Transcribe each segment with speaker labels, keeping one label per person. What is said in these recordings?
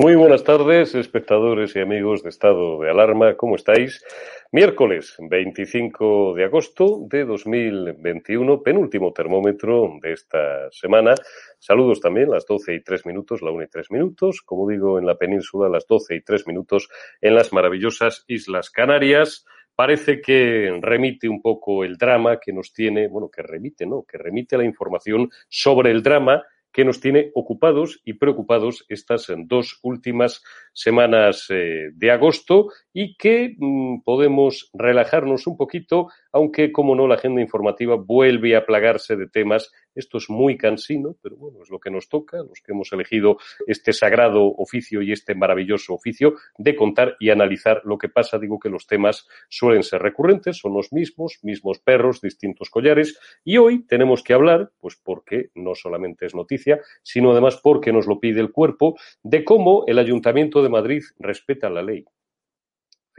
Speaker 1: Muy buenas tardes, espectadores y amigos de Estado de Alarma. ¿Cómo estáis? Miércoles 25 de agosto de 2021, penúltimo termómetro de esta semana. Saludos también, las 12 y 3 minutos, la 1 y 3 minutos. Como digo, en la península, las 12 y 3 minutos en las maravillosas Islas Canarias parece que remite un poco el drama que nos tiene, bueno, que remite, ¿no? Que remite la información sobre el drama que nos tiene ocupados y preocupados estas dos últimas semanas eh, de agosto y que mm, podemos relajarnos un poquito, aunque, como no, la agenda informativa vuelve a plagarse de temas esto es muy cansino, pero bueno, es lo que nos toca, los que hemos elegido este sagrado oficio y este maravilloso oficio de contar y analizar lo que pasa. Digo que los temas suelen ser recurrentes, son los mismos, mismos perros, distintos collares, y hoy tenemos que hablar, pues porque no solamente es noticia, sino además porque nos lo pide el cuerpo, de cómo el Ayuntamiento de Madrid respeta la ley.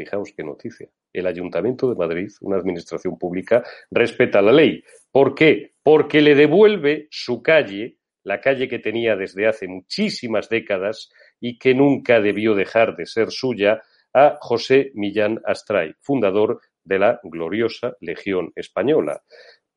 Speaker 1: Fijaos qué noticia. El Ayuntamiento de Madrid, una administración pública, respeta la ley. ¿Por qué? Porque le devuelve su calle, la calle que tenía desde hace muchísimas décadas y que nunca debió dejar de ser suya, a José Millán Astray, fundador de la gloriosa Legión Española.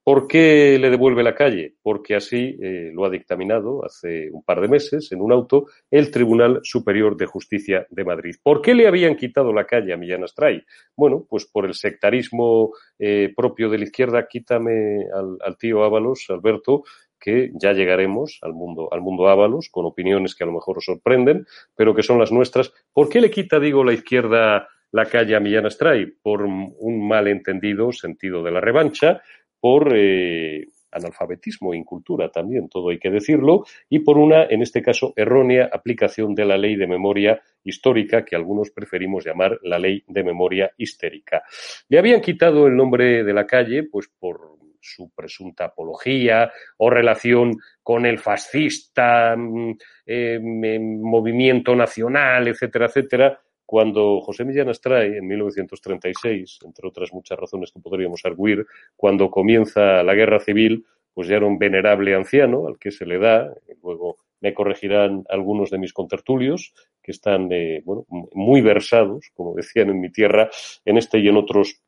Speaker 1: ¿Por qué le devuelve la calle? Porque así eh, lo ha dictaminado hace un par de meses en un auto el Tribunal Superior de Justicia de Madrid. ¿Por qué le habían quitado la calle a Millán Astray? Bueno, pues por el sectarismo eh, propio de la izquierda. Quítame al, tío Ábalos, Alberto, que ya llegaremos al mundo, al mundo Ábalos, con opiniones que a lo mejor os sorprenden, pero que son las nuestras. ¿Por qué le quita, digo, la izquierda la calle a Millán Astray? Por un malentendido sentido de la revancha por eh, analfabetismo e incultura también, todo hay que decirlo, y por una, en este caso, errónea aplicación de la ley de memoria histórica, que algunos preferimos llamar la ley de memoria histérica. Le habían quitado el nombre de la calle, pues por su presunta apología o relación con el fascista, mm, eh, movimiento nacional, etcétera, etcétera, cuando José Millán Astray, en 1936, entre otras muchas razones que podríamos arguir, cuando comienza la guerra civil, pues ya era un venerable anciano al que se le da, luego me corregirán algunos de mis contertulios, que están eh, bueno, muy versados, como decían en mi tierra, en este y en otros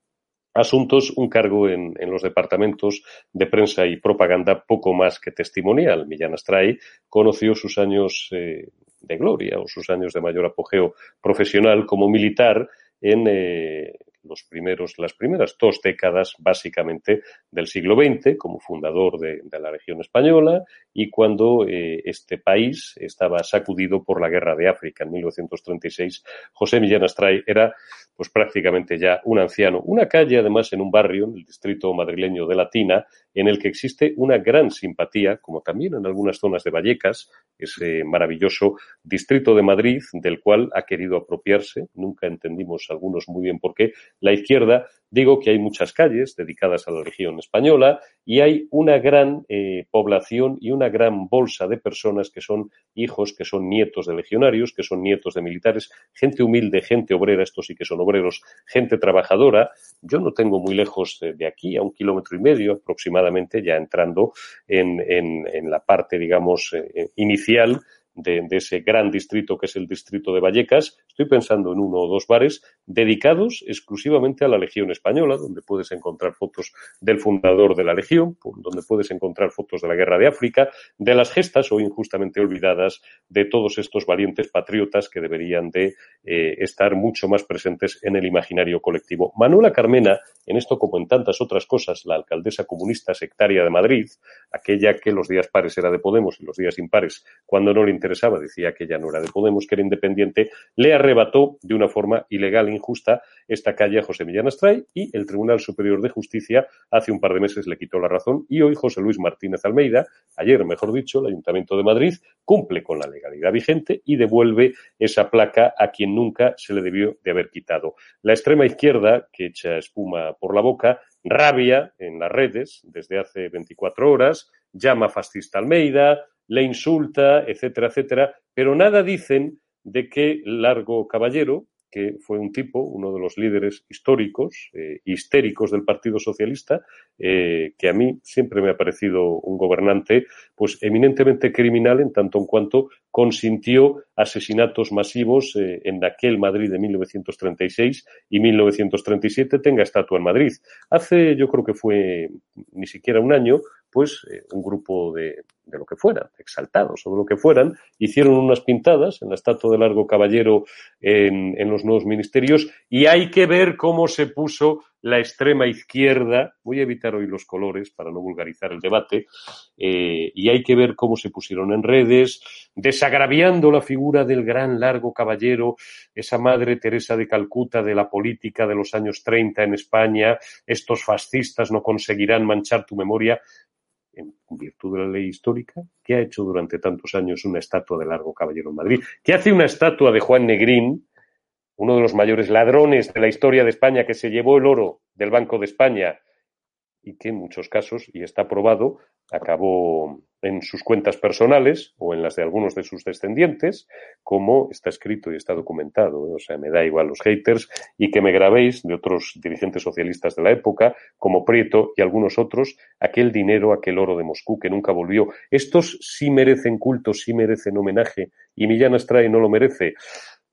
Speaker 1: asuntos, un cargo en, los departamentos de prensa y propaganda poco más que testimonial. Millán Astray conoció sus años eh, de gloria o sus años de mayor apogeo profesional como militar en eh, los primeros, las primeras dos décadas básicamente del siglo XX como fundador de, la región española y cuando eh, este país estaba sacudido por la guerra de África en 1936. José Millán Astray era pues prácticamente ya un anciano. Una calle además en un barrio, en el distrito madrileño de Latina, en el que existe una gran simpatía, como también en algunas zonas de Vallecas, ese maravilloso distrito de Madrid, del cual ha querido apropiarse, nunca entendimos algunos muy bien por qué, la izquierda, digo que hay muchas calles dedicadas a la región española y hay una gran eh, población y una gran bolsa de personas que son hijos, que son nietos de legionarios, que son nietos de militares, gente humilde, gente obrera, estos sí que son obreros, gente trabajadora. Yo no tengo muy lejos de, aquí, a un kilómetro y medio aproximadamente, ya entrando en, en, la parte, digamos, eh, inicial de, ese gran distrito que es el distrito de Vallecas, estoy pensando en uno o dos bares dedicados exclusivamente a la Legión Española, donde puedes encontrar fotos del fundador de la Legión, donde puedes encontrar fotos de la Guerra de África, de las gestas o injustamente olvidadas de todos estos valientes patriotas que deberían de eh, estar mucho más presentes en el imaginario colectivo. Manuela Carmena, en esto como en tantas otras cosas, la alcaldesa comunista sectaria de Madrid, aquella que los días pares era de Podemos y los días impares, cuando no le interesaba, decía que ya no era de Podemos, que era independiente, le arrebató de una forma ilegal e injusta esta calle a José Millán Astray y el Tribunal Superior de Justicia hace un par de meses le quitó la razón y hoy José Luis Martínez Almeida, ayer mejor dicho, el Ayuntamiento de Madrid cumple con la legalidad vigente y devuelve esa placa a quien nunca se le debió de haber quitado. La extrema izquierda, que echa espuma por la boca, rabia en las redes desde hace 24 horas, llama fascista Almeida, le insulta, etcétera, etcétera, pero nada dicen de que Largo Caballero, que fue un tipo, uno de los líderes históricos, eh, histéricos del Partido Socialista, eh, que a mí siempre me ha parecido un gobernante, pues eminentemente criminal en tanto en cuanto consintió asesinatos masivos eh, en aquel Madrid de 1936 y 1937 tenga estatua en Madrid. Hace, yo creo que fue ni siquiera un año, pues eh, un grupo de, de, lo que fuera, exaltados o de lo que fueran, hicieron unas pintadas en la estatua de Largo Caballero en, en los nuevos ministerios y hay que ver cómo se puso la extrema izquierda, voy a evitar hoy los colores para no vulgarizar el debate, eh, y hay que ver cómo se pusieron en redes, desagraviando la figura del gran largo caballero, esa madre Teresa de Calcuta de la política de los años 30 en España, estos fascistas no conseguirán manchar tu memoria en virtud de la ley histórica, ¿qué ha hecho durante tantos años una estatua de Largo Caballero en Madrid? ¿Qué hace una estatua de Juan Negrín, uno de los mayores ladrones de la historia de España que se llevó el oro del Banco de España y que en muchos casos, y está probado, acabó en sus cuentas personales o en las de algunos de sus descendientes, como está escrito y está documentado. O sea, me da igual los haters y que me grabéis de otros dirigentes socialistas de la época, como Prieto y algunos otros, aquel dinero, aquel oro de Moscú que nunca volvió. Estos sí merecen culto, sí merecen homenaje y Millán Astray no lo merece.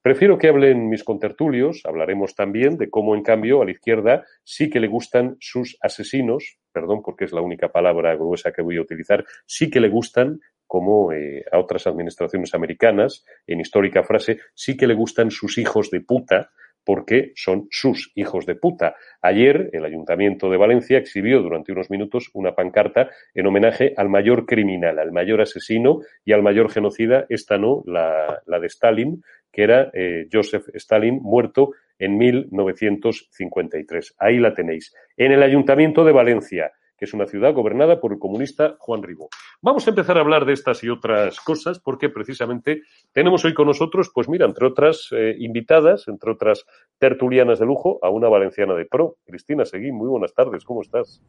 Speaker 1: Prefiero que hablen mis contertulios, hablaremos también de cómo, en cambio, a la izquierda sí que le gustan sus asesinos, perdón porque es la única palabra gruesa que voy a utilizar, sí que le gustan, como eh, a otras administraciones americanas, en histórica frase, sí que le gustan sus hijos de puta, porque son sus hijos de puta. Ayer el Ayuntamiento de Valencia exhibió durante unos minutos una pancarta en homenaje al mayor criminal, al mayor asesino y al mayor genocida, esta no, la, la de Stalin, que era eh, Joseph Stalin, muerto en 1953. Ahí la tenéis. En el Ayuntamiento de Valencia, que es una ciudad gobernada por el comunista Juan Ribó. Vamos a empezar a hablar de estas y otras cosas porque precisamente tenemos hoy con nosotros, pues mira, entre otras eh, invitadas, entre otras tertulianas de lujo, a una valenciana de pro. Cristina Seguí, muy buenas tardes, ¿cómo estás?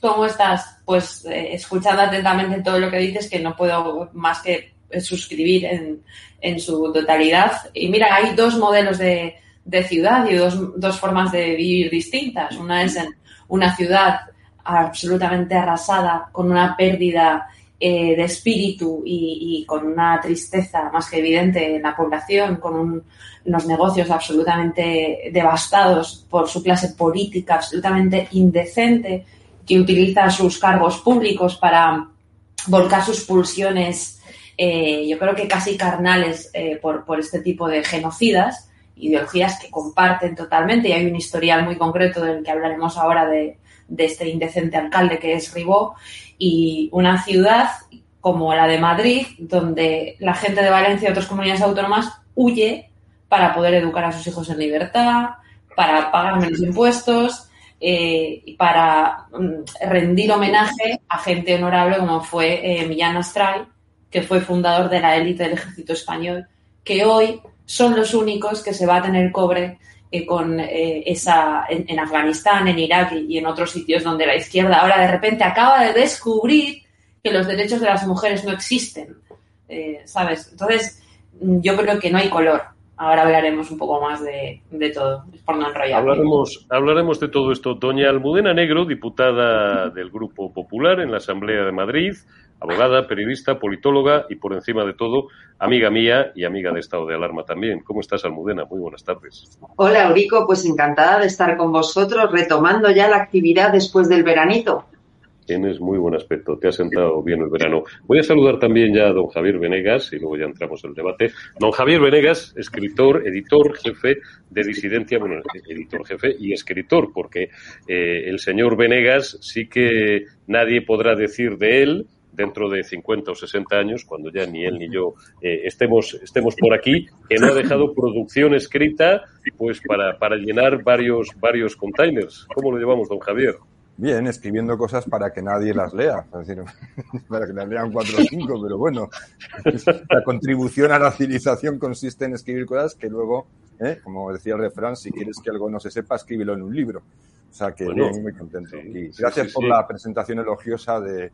Speaker 2: ¿Cómo estás? Pues eh, escuchando atentamente todo lo que dices, que no puedo más que suscribir en, en su totalidad. Y mira, hay dos modelos de, de ciudad y dos, dos, formas de vivir distintas. Una es en una ciudad absolutamente arrasada, con una pérdida eh, de espíritu y, con una tristeza más que evidente en la población, con un, unos negocios absolutamente devastados por su clase política, absolutamente indecente, que utiliza sus cargos públicos para volcar sus pulsiones eh, yo creo que casi carnales eh, por, por, este tipo de genocidas, ideologías que comparten totalmente, y hay un historial muy concreto del que hablaremos ahora de, de este indecente alcalde que es Ribó, y una ciudad como la de Madrid, donde la gente de Valencia y otras comunidades autónomas huye para poder educar a sus hijos en libertad, para pagar menos impuestos eh, y para mm, rendir homenaje a gente honorable como fue eh, Millán Astral, que fue fundador de la élite del ejército español, que hoy son los únicos que se va a tener cobre eh, con eh, esa en, Afganistán, en Irak y, en otros sitios donde la izquierda ahora de repente acaba de descubrir que los derechos de las mujeres no existen, eh, ¿sabes? Entonces, yo creo que no hay color. Ahora hablaremos un poco más de, de todo, por no.
Speaker 1: Hablaremos, hablaremos de todo esto. Doña Almudena Negro, diputada del Grupo Popular en la Asamblea de Madrid, abogada, periodista, politóloga y por encima de todo, amiga mía y amiga de estado de alarma también. ¿Cómo estás, Almudena? Muy buenas tardes.
Speaker 3: Hola, Eurico, pues encantada de estar con vosotros, retomando ya la actividad después del veranito.
Speaker 1: Tienes muy buen aspecto, te ha sentado bien el verano. Voy a saludar también ya a don Javier Venegas y luego ya entramos en el debate. Don Javier Venegas, escritor, editor, jefe de disidencia, bueno, editor, jefe y escritor, porque eh, el señor Venegas sí que nadie podrá decir de él dentro de 50 o 60 años, cuando ya ni él ni yo eh, estemos, estemos por aquí, que no ha dejado producción escrita pues para, para llenar varios, varios containers. ¿Cómo lo llevamos, don Javier?
Speaker 4: Bien, escribiendo cosas para que nadie las lea, es decir, para que las lean cuatro o cinco, pero bueno, la contribución a la civilización consiste en escribir cosas que luego, ¿eh? como decía el refrán, si quieres que algo no se sepa, escríbelo en un libro. O sea que bueno, bien, muy contento. Sí, y gracias sí, sí, por la presentación elogiosa de,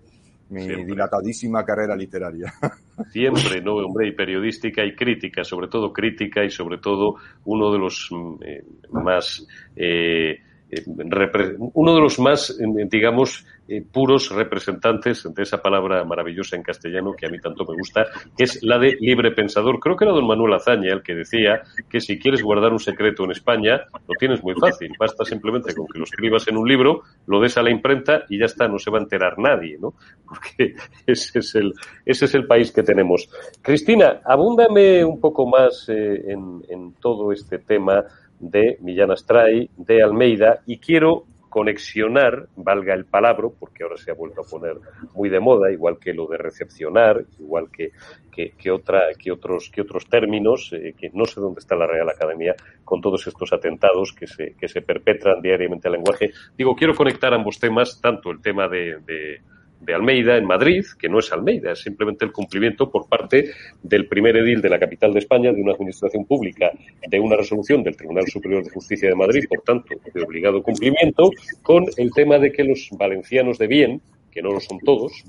Speaker 4: mi dilatadísima carrera literaria.
Speaker 1: Siempre, no, hombre, y periodística y crítica, sobre todo crítica y sobre todo uno de los mm, eh, más eh, uno de los más, eh, digamos, eh, puros representantes de esa palabra maravillosa en castellano que a mí tanto me gusta, que es la de libre pensador. Creo que era don Manuel Azaña el que decía que si quieres guardar un secreto en España, lo tienes muy fácil. Basta simplemente con que lo escribas en un libro, lo des a la imprenta y ya está, no se va a enterar nadie, ¿no? Porque ese es el, ese es el país que tenemos. Cristina, abúndame un poco más eh, en, en todo este tema de Millán Astray, de Almeida, y quiero conexionar, valga el palabra, porque ahora se ha vuelto a poner muy de moda, igual que lo de recepcionar, igual que, que, otra, que, otros, que otros términos, eh, que no sé dónde está la Real Academia con todos estos atentados que se, que se perpetran diariamente al lenguaje. Digo, quiero conectar ambos temas, tanto el tema de Almeida en Madrid, que no es Almeida, es simplemente el cumplimiento por parte del primer edil de la capital de España, de una administración pública, de una resolución del Tribunal Superior de Justicia de Madrid, por tanto, de obligado cumplimiento, con el tema de que los valencianos de bien, que no lo son todos,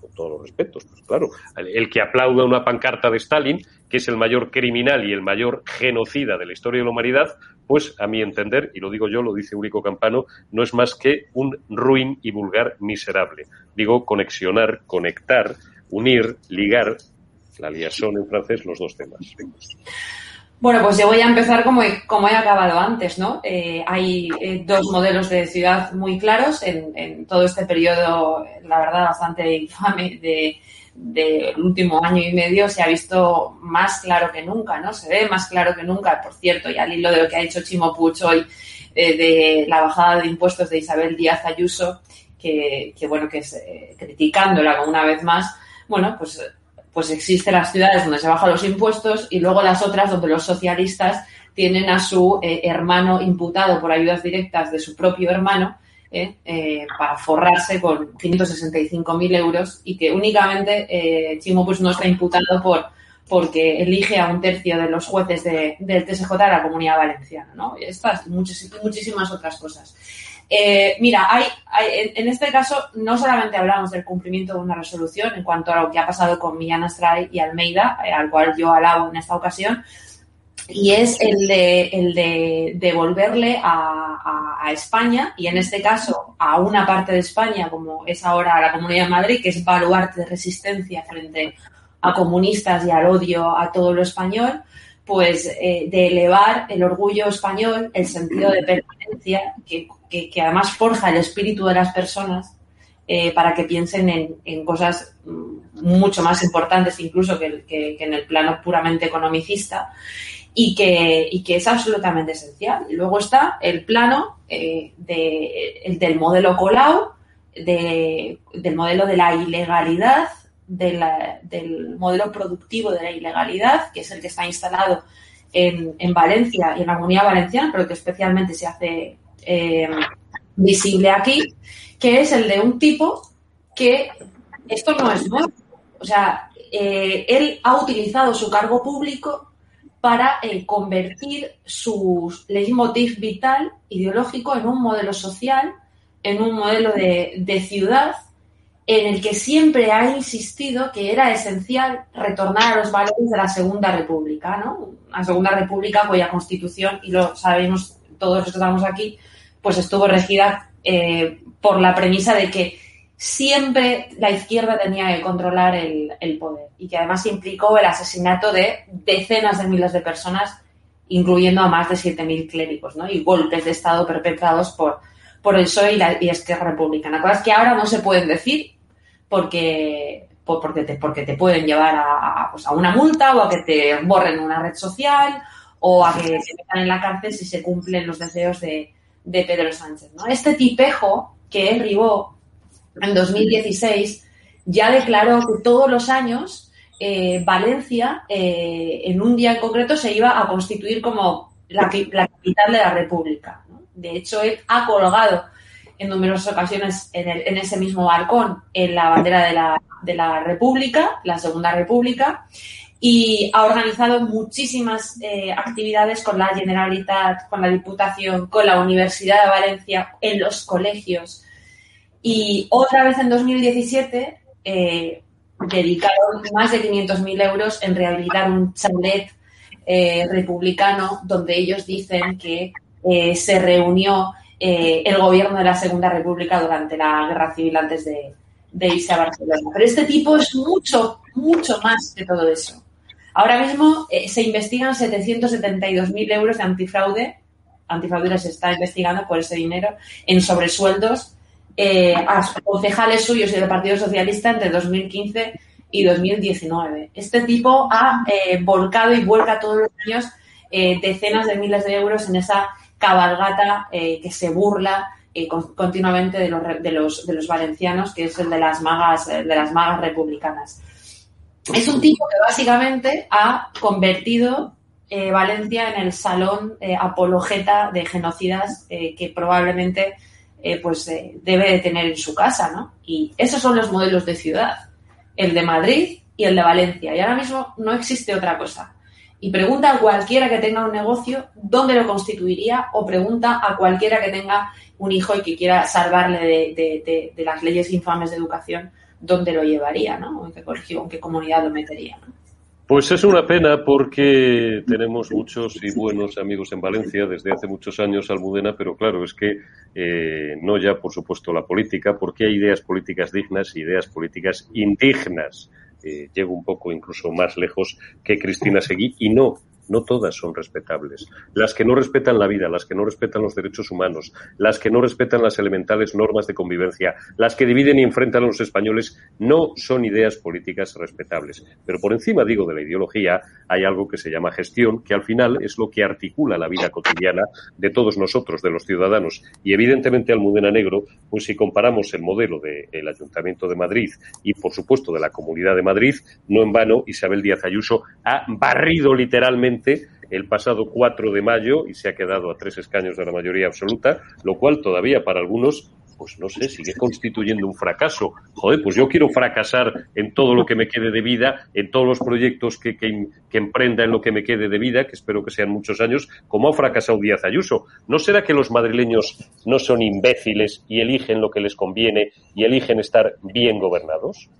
Speaker 1: con todos los respetos, pues claro, el que aplauda una pancarta de Stalin, que es el mayor criminal y el mayor genocida de la historia de la humanidad, pues a mi entender, y lo digo yo, lo dice Único Campano, no es más que un ruin y vulgar miserable. Digo, conexionar, conectar, unir, ligar, la liaison en francés, los dos temas.
Speaker 2: Bueno, pues yo voy a empezar como he, como he acabado antes, ¿no? Eh, hay eh, dos modelos de ciudad muy claros en, en, todo este periodo, la verdad, bastante infame de, del último año y medio se ha visto más claro que nunca, ¿no? Se ve más claro que nunca, por cierto, y al hilo de lo que ha dicho Chimo Puch hoy eh, de la bajada de impuestos de Isabel Díaz Ayuso, que, bueno, que es eh, criticándola una vez más, bueno, pues, pues existen las ciudades donde se bajan los impuestos y luego las otras donde los socialistas tienen a su eh, hermano imputado por ayudas directas de su propio hermano ¿eh? Eh, para forrarse con 565.000 euros y que únicamente eh, Chimo pues no está imputado por porque elige a un tercio de los jueces de, del TSJ de la Comunidad Valenciana, ¿no? Y estas muchísimas, muchísimas otras cosas. Mira, hay, hay, en este caso no solamente hablamos del cumplimiento de una resolución en cuanto a lo que ha pasado con Millán Astray y Almeida, al cual yo alabo en esta ocasión, y es el de, el de devolverle a, España, y en este caso a una parte de España, como es ahora la Comunidad de Madrid, que es baluarte de resistencia frente a comunistas y al odio a todo lo español, pues eh, de elevar el orgullo español, el sentido de pertenencia, que, además forja el espíritu de las personas eh, para que piensen en, cosas mucho más importantes incluso que, que en el plano puramente economicista y que, y que es absolutamente esencial. Y luego está el plano eh, de, el del modelo Colau, de, del modelo de la ilegalidad, del modelo productivo de la ilegalidad, que es el que está instalado en, en Valencia y en la comunidad valenciana, pero que especialmente se hace eh, visible aquí, que es el de un tipo que esto no es nuevo. O sea, eh, él ha utilizado su cargo público para eh, convertir su leitmotiv vital ideológico en un modelo social, en un modelo de, ciudad, en el que siempre ha insistido que era esencial retornar a los valores de la Segunda República, ¿no? La Segunda República cuya constitución, y lo sabemos todos los que estamos aquí, pues estuvo regida eh, por la premisa de que siempre la izquierda tenía que controlar el, poder y que además implicó el asesinato de decenas de miles de personas, incluyendo a más de 7.000 clérigos, ¿no? Y golpes de Estado perpetrados por, por el PSOE y, la, y Esquerra Republicana. Cosas que ahora no se pueden decir porque, porque, te, porque te pueden llevar a, a, pues a una multa o a que te borren una red social o a que te metan en la cárcel si se cumplen los deseos de, de Pedro Sánchez, ¿no? Este tipejo que es Ribó en 2016, ya declaró que todos los años eh, Valencia, eh, en un día en concreto, se iba a constituir como la, capital de la República. De hecho, él ha colgado en numerosas ocasiones en, el, en, ese mismo balcón en la bandera de la, de la República, la Segunda República, y ha organizado muchísimas eh, actividades con la Generalitat, con la Diputación, con la Universidad de Valencia, en los colegios, y otra vez en 2017 eh, dedicaron más de 500.000 euros en rehabilitar un chalet eh, republicano donde ellos dicen que eh, se reunió eh, el gobierno de la Segunda República durante la guerra civil antes de, irse a Barcelona. Pero este tipo es mucho, mucho más que todo eso. Ahora mismo se investigan 772.000 euros de antifraude. Antifraude se está investigando por ese dinero en sobresueldos eh, a concejales suyos y del Partido Socialista entre 2015 y 2019. Este tipo ha eh, volcado y vuelca todos los años eh, decenas de miles de euros en esa cabalgata que se burla continuamente de los, de, los, de los valencianos, que es el de las magas, de las magas republicanas. Es un tipo que básicamente ha convertido Valencia en el salón apologeta de genocidas que probablemente eh, pues eh, debe de tener en su casa, ¿no? Y esos son los modelos de ciudad, el de Madrid y el de Valencia. Y ahora mismo no existe otra cosa. Y pregunta a cualquiera que tenga un negocio dónde lo constituiría o pregunta a cualquiera que tenga un hijo y que quiera salvarle de, las leyes infames de educación dónde lo llevaría, ¿no? en qué colegio, en qué comunidad lo metería, ¿no?
Speaker 1: Pues es una pena porque tenemos muchos y buenos amigos en Valencia desde hace muchos años, Almudena, pero claro, es que eh, no ya, por supuesto, la política, porque hay ideas políticas dignas y ideas políticas indignas. Eh, llego un poco incluso más lejos que Cristina Seguí y no no todas son respetables. Las que no respetan la vida, las que no respetan los derechos humanos, las que no respetan las elementales normas de convivencia, las que dividen y enfrentan a los españoles, no son ideas políticas respetables. Pero por encima, digo, de la ideología, hay algo que se llama gestión, que al final es lo que articula la vida cotidiana de todos nosotros, de los ciudadanos. Y evidentemente Almudena Negro, pues si comparamos el modelo del Ayuntamiento de Madrid y, por supuesto, de la Comunidad de Madrid, no en vano Isabel Díaz Ayuso ha barrido literalmente el pasado 4 de mayo y se ha quedado a tres escaños de la mayoría absoluta, lo cual todavía para algunos pues no sé, sigue constituyendo un fracaso. Joder, pues yo quiero fracasar en todo lo que me quede de vida, en todos los proyectos que, que, que, emprenda en lo que me quede de vida, que espero que sean muchos años, como ha fracasado Díaz Ayuso. ¿No será que los madrileños no son imbéciles y eligen lo que les conviene y eligen estar bien gobernados?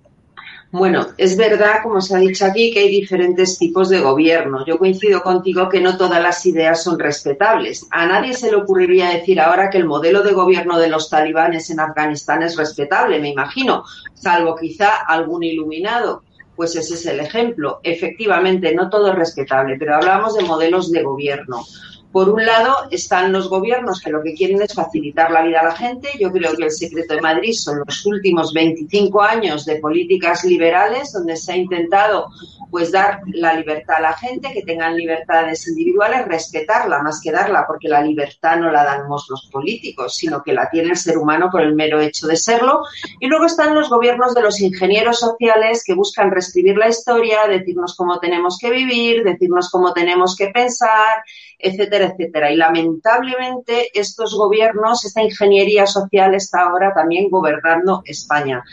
Speaker 3: Bueno, es verdad, como se ha dicho aquí, que hay diferentes tipos de gobierno. Yo coincido contigo que no todas las ideas son respetables. A nadie se le ocurriría decir ahora que el modelo de gobierno de los talibanes en Afganistán es respetable, me imagino, salvo quizá algún iluminado. Pues ese es el ejemplo. Efectivamente, no todo es respetable, pero hablamos de modelos de gobierno. Por un lado están los gobiernos que lo que quieren es facilitar la vida a la gente. Yo creo que el secreto de Madrid son los últimos 25 años de políticas liberales donde se ha intentado pues dar la libertad a la gente, que tengan libertades individuales, respetarla más que darla, porque la libertad no la damos los políticos, sino que la tiene el ser humano por el mero hecho de serlo. Y luego están los gobiernos de los ingenieros sociales que buscan reescribir la historia, decirnos cómo tenemos que vivir, decirnos cómo tenemos que pensar, etcétera, etcétera. Y lamentablemente estos gobiernos, esta ingeniería social está ahora también gobernando España.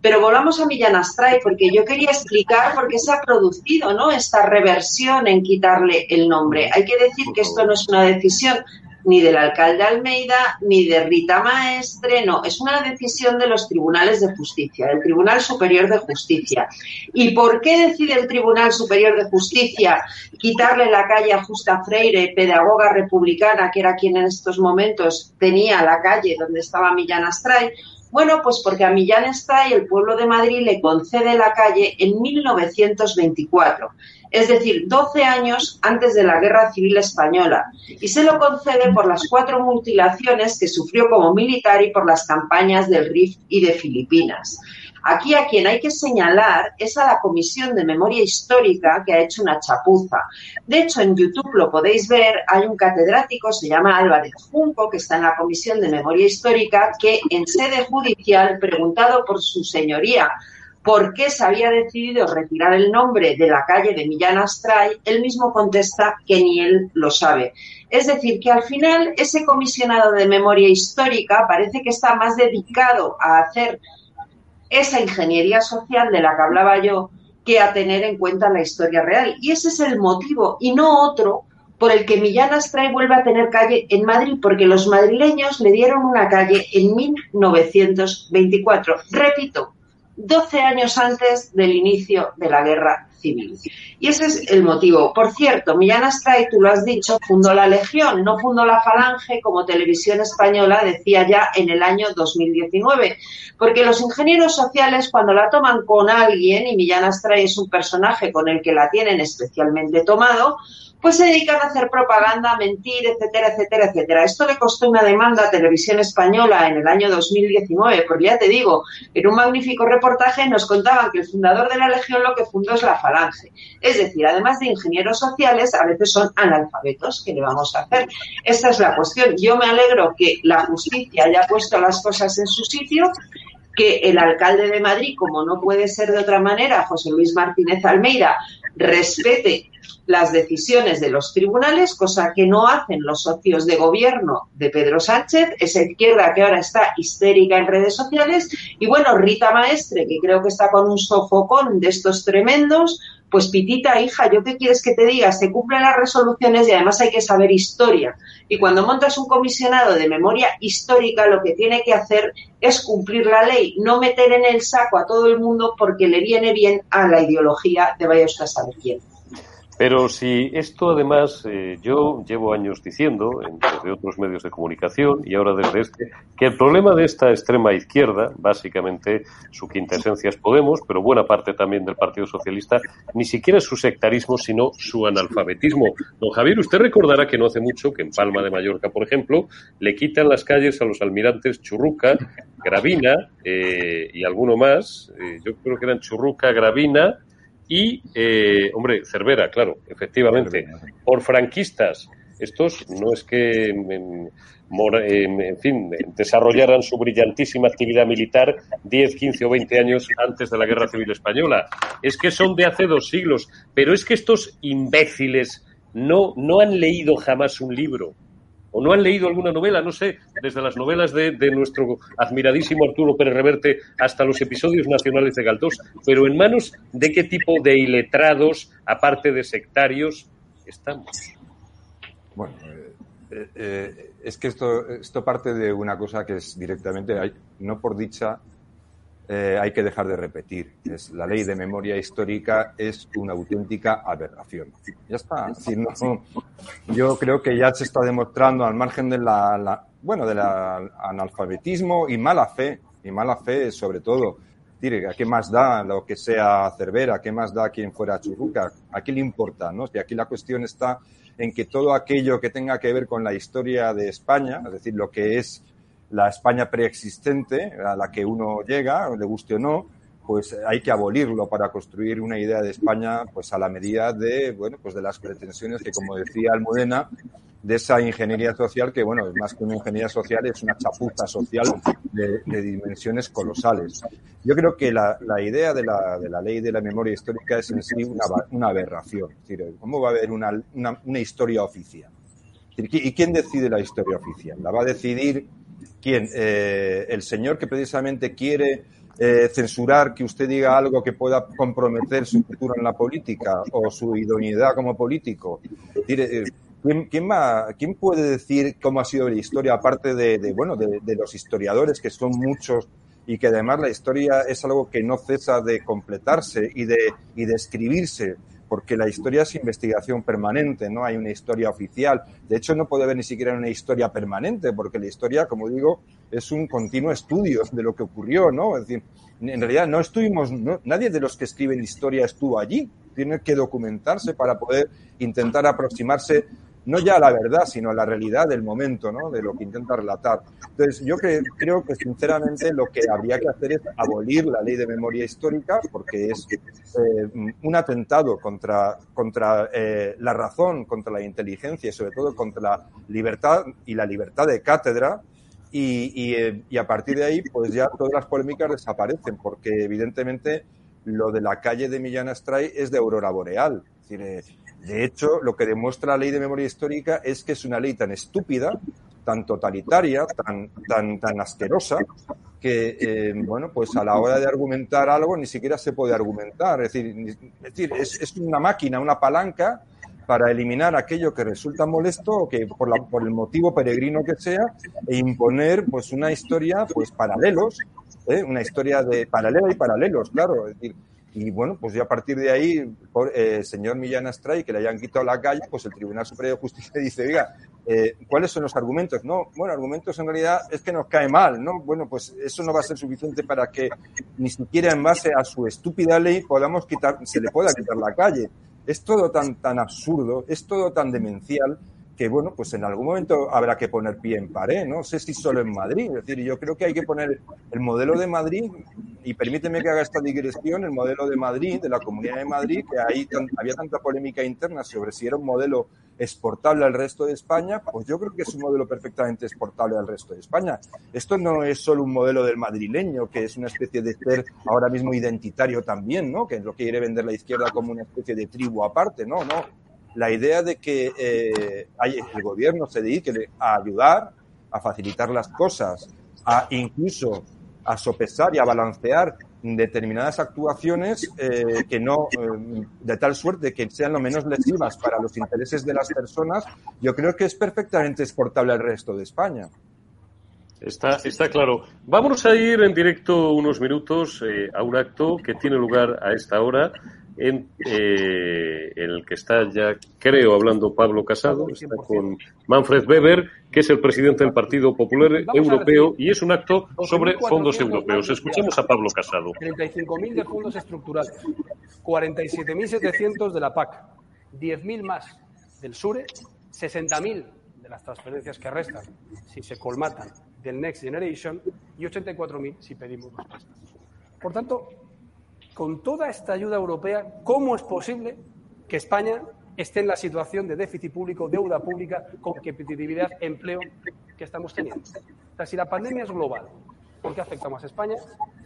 Speaker 3: Pero volvamos a Millán Astray, porque yo quería explicar por qué se ha producido ¿no? esta reversión en quitarle el nombre. Hay que decir que esto no es una decisión ni del alcalde Almeida, ni de Rita Maestre, no, es una decisión de los tribunales de justicia, del Tribunal Superior de Justicia. ¿Y por qué decide el Tribunal Superior de Justicia quitarle la calle a Justa Freire, pedagoga republicana, que era quien en estos momentos tenía la calle donde estaba Millán Astray? Bueno, pues porque a Millán Astray el pueblo de Madrid le concede la calle en 1924 es decir, 12 años antes de la Guerra Civil Española, y se lo concede por las cuatro mutilaciones que sufrió como militar y por las campañas del RIF y de Filipinas. Aquí a quien hay que señalar es a la Comisión de Memoria Histórica que ha hecho una chapuza. De hecho, en YouTube lo podéis ver, hay un catedrático, se llama Álvarez Junco, que está en la Comisión de Memoria Histórica, que en sede judicial, preguntado por su señoría por qué se había decidido retirar el nombre de la calle de Millán Astray, él mismo contesta que ni él lo sabe. Es decir, que al final ese comisionado de memoria histórica parece que está más dedicado a hacer esa ingeniería social de la que hablaba yo que a tener en cuenta la historia real. Y ese es el motivo, y no otro, por el que Millán Astray vuelve a tener calle en Madrid, porque los madrileños le dieron una calle en 1924. Repito, 12 años antes del inicio de la guerra civil. Y ese es el motivo. Por cierto, Millán Astray, tú lo has dicho, fundó la Legión, no fundó la Falange, como Televisión Española decía ya en el año 2019. Porque los ingenieros sociales, cuando la toman con alguien, y Millán Astray es un personaje con el que la tienen especialmente tomado, pues se dedican a hacer propaganda, mentir, etcétera, etcétera, etcétera. Esto le costó una demanda a Televisión Española en el año 2019, porque ya te digo, en un magnífico reportaje nos contaban que el fundador de la Legión lo que fundó es la Falange. Es decir, además de ingenieros sociales, a veces son analfabetos. ¿Qué le vamos a hacer? Esta es la cuestión. Yo me alegro que la justicia haya puesto las cosas en su sitio que el alcalde de Madrid, como no puede ser de otra manera, José Luis Martínez Almeida, respete las decisiones de los tribunales, cosa que no hacen los socios de gobierno de Pedro Sánchez, esa izquierda que ahora está histérica en redes sociales, y bueno, Rita Maestre, que creo que está con un sofocón de estos tremendos, pues Pitita, hija, ¿yo qué quieres que te diga? Se cumplen las resoluciones y además hay que saber historia. Y cuando montas un comisionado de memoria histórica, lo que tiene que hacer es cumplir la ley, no meter en el saco a todo el mundo porque le viene bien a la ideología de saber quién.
Speaker 1: Pero si esto además eh, yo llevo años diciendo, desde otros medios de comunicación y ahora desde este, que el problema de esta extrema izquierda, básicamente su quinta esencia es Podemos, pero buena parte también del Partido Socialista, ni siquiera es su sectarismo, sino su analfabetismo. Don Javier, usted recordará que no hace mucho que en Palma de Mallorca, por ejemplo, le quitan las calles a los almirantes Churruca, Gravina eh, y alguno más, eh, yo creo que eran Churruca, Gravina, y, eh, hombre, Cervera, claro, efectivamente, por franquistas. Estos no es que, en, fin, desarrollaran su brillantísima actividad militar 10, 15 o 20 años antes de la Guerra Civil Española. Es que son de hace dos siglos. Pero es que estos imbéciles no, no han leído jamás un libro o no han leído alguna novela, no sé, desde las novelas de, nuestro admiradísimo Arturo Pérez Reverte hasta los episodios nacionales de Galdós, pero en manos de qué tipo de iletrados, aparte de sectarios, estamos.
Speaker 4: Bueno, eh, eh, es que esto, esto parte de una cosa que es directamente, no por dicha, eh, hay que dejar de repetir. Es, la ley de memoria histórica es una auténtica aberración. Ya está. yo creo que ya se está demostrando al margen de la, bueno, del analfabetismo y mala fe, y mala fe sobre todo. Dire, ¿a qué más da lo que sea Cervera? ¿Qué más da quien fuera Churruca? ¿A qué le importa? ¿no? Aquí la cuestión está en que todo aquello que tenga que ver con la historia de España, es decir, lo que es la España preexistente, a la que uno llega, le guste o no, pues hay que abolirlo para construir una idea de España pues a la medida de bueno pues de las pretensiones que como decía Almudena de esa ingeniería social que bueno es más que una ingeniería social es una chapuza social de, dimensiones colosales. Yo creo que la, idea de la, de la, ley de la memoria histórica es en sí una, aberración. Cómo va a haber una, una historia oficial y quién decide la historia oficial la va a decidir ¿Quién? Eh, el señor que precisamente quiere eh, censurar que usted diga algo que pueda comprometer su futuro en la política o su idoneidad como político. Eh, ¿quién, quién, puede decir cómo ha sido la historia, aparte de, bueno, de, de, los historiadores, que son muchos y que además la historia es algo que no cesa de completarse y de, y de escribirse? Porque la historia es investigación permanente, no hay una historia oficial. De hecho, no puede haber ni siquiera una historia permanente, porque la historia, como digo, es un continuo estudio de lo que ocurrió, ¿no? Es decir, en realidad no estuvimos, nadie de los que escriben historia estuvo allí. Tiene que documentarse para poder intentar aproximarse no ya la verdad, sino a la realidad del momento, ¿no? De lo que intenta relatar. Entonces, yo creo que sinceramente lo que habría que hacer es abolir la ley de memoria histórica, porque es eh, un atentado contra, contra eh, la razón, contra la inteligencia y sobre todo contra la libertad y la libertad de cátedra. Y, eh, y a partir de ahí, pues ya todas las polémicas desaparecen, porque evidentemente lo de la calle de Millán Astray es de aurora boreal. Es decir, de hecho, lo que demuestra la ley de memoria histórica es que es una ley tan estúpida, tan totalitaria, tan, tan, tan asquerosa, que, eh, bueno, pues a la hora de argumentar algo ni siquiera se puede argumentar. Es decir, es, una máquina, una palanca para eliminar aquello que resulta molesto o que por, por el motivo peregrino que sea e imponer pues una historia pues paralelos ¿eh? una historia de paralela y paralelos, claro. Es decir, y bueno, pues ya a partir de ahí, por eh, señor Millán Astray, que le hayan quitado la calle, pues el Tribunal Superior de Justicia dice, oiga, eh, ¿cuáles son los argumentos? No, bueno, argumentos en realidad es que nos cae mal, ¿no? Bueno, pues eso no va a ser suficiente para que ni siquiera en base a su estúpida ley podamos quitar, se le pueda quitar la calle. Es todo tan, tan absurdo, es todo tan demencial que bueno, pues en algún momento habrá que poner pie en pared, no sé si solo en Madrid, es decir, yo creo que hay que poner el modelo de Madrid, y permíteme que haga esta digresión, el modelo de Madrid, de la Comunidad de Madrid, que ahí había tanta polémica interna sobre si era un modelo exportable al resto de España, pues yo creo que es un modelo perfectamente exportable al resto de España. Esto no es solo un modelo del madrileño, que es una especie de ser ahora mismo identitario también, ¿no? Que es lo que quiere vender la izquierda como una especie de tribu aparte, no, no la idea de que eh, el gobierno se dedique a ayudar, a facilitar las cosas, a incluso a sopesar y a balancear determinadas actuaciones eh, que no, eh, de tal suerte que sean lo menos lesivas para los intereses de las personas, yo creo que es perfectamente exportable al resto de España.
Speaker 1: Está, está claro. Vámonos a ir en directo unos minutos a un acto que tiene lugar a esta hora en, eh, el que está ya, creo, hablando Pablo Casado, está con Manfred Weber, que es el presidente del Partido Popular Europeo, y es un acto sobre fondos europeos. Escuchemos a Pablo Casado.
Speaker 5: 35.000 de fondos estructurales, 47.700 de la PAC, 10.000 más del SURE, 60.000 de las transferencias que restan, si se colmatan, del Next Generation, y 84.000 si pedimos más Por tanto, con toda esta ayuda europea, ¿cómo es posible que España esté en la situación de déficit público, deuda pública, competitividad, empleo que estamos teniendo? O si la pandemia es global, ¿por qué afecta más a España?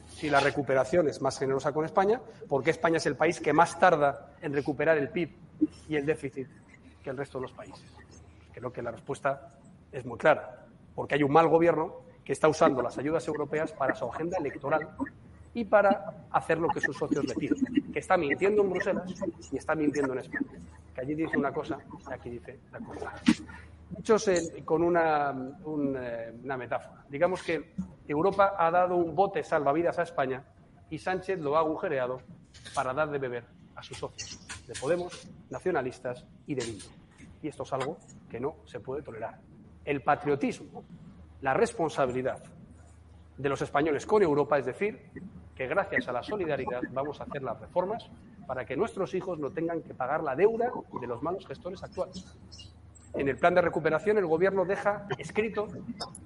Speaker 5: Si la recuperación es más generosa con España, ¿por qué España es el país que más tarda en recuperar el PIB y el déficit que el resto de los países? Creo que la respuesta es muy clara, porque hay un mal gobierno que está usando las ayudas europeas para su agenda electoral y para hacer lo que sus socios le piden. Que está mintiendo en Bruselas y está mintiendo en España. Que allí dice una cosa y aquí dice la contraria. Dichos con una, eh, una metáfora. Digamos que Europa ha dado un bote salvavidas a España y Sánchez lo ha agujereado para dar de beber a sus socios, de Podemos, nacionalistas y de Bildu. Y esto es algo que no se puede tolerar. El patriotismo, la responsabilidad de los españoles con Europa, es decir, que gracias a la solidaridad vamos a hacer las reformas para que nuestros hijos no tengan que pagar la deuda de los malos gestores actuales. En el plan de recuperación el Gobierno deja escrito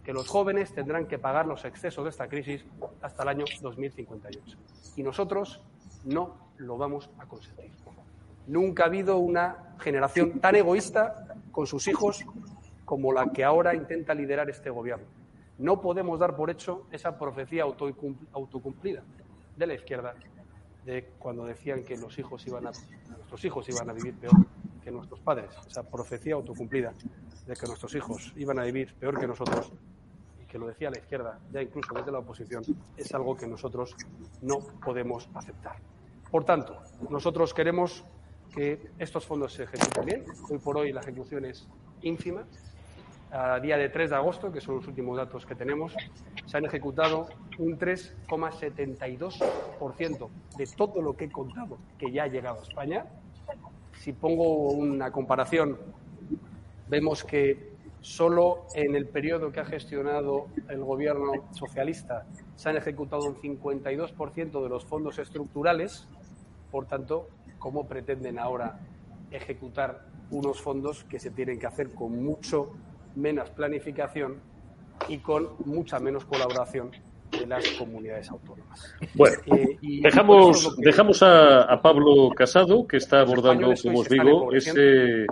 Speaker 5: que los jóvenes tendrán que pagar los excesos de esta crisis hasta el año 2058. Y nosotros no lo vamos a consentir. Nunca ha habido una generación tan egoísta con sus hijos como la que ahora intenta liderar este Gobierno no podemos dar por hecho esa profecía autocumplida de la izquierda de cuando decían que los hijos iban a, nuestros hijos iban a vivir peor que nuestros padres. Esa profecía autocumplida de que nuestros hijos iban a vivir peor que nosotros y que lo decía la izquierda, ya incluso desde la oposición, es algo que nosotros no podemos aceptar. Por tanto, nosotros queremos que estos fondos se ejecuten bien. Hoy por hoy la ejecución es ínfima a día de 3 de agosto, que son los últimos datos que tenemos, se han ejecutado un 3,72% de todo lo que he contado que ya ha llegado a España. Si pongo una comparación, vemos que solo en el periodo que ha gestionado el gobierno socialista se han ejecutado un 52% de los fondos estructurales. Por tanto, ¿cómo pretenden ahora ejecutar unos fondos que se tienen que hacer con mucho menos planificación y con mucha menos colaboración de las comunidades autónomas.
Speaker 1: Bueno, eh, dejamos, dejamos a, Pablo Casado, que está abordando, como os digo, ese,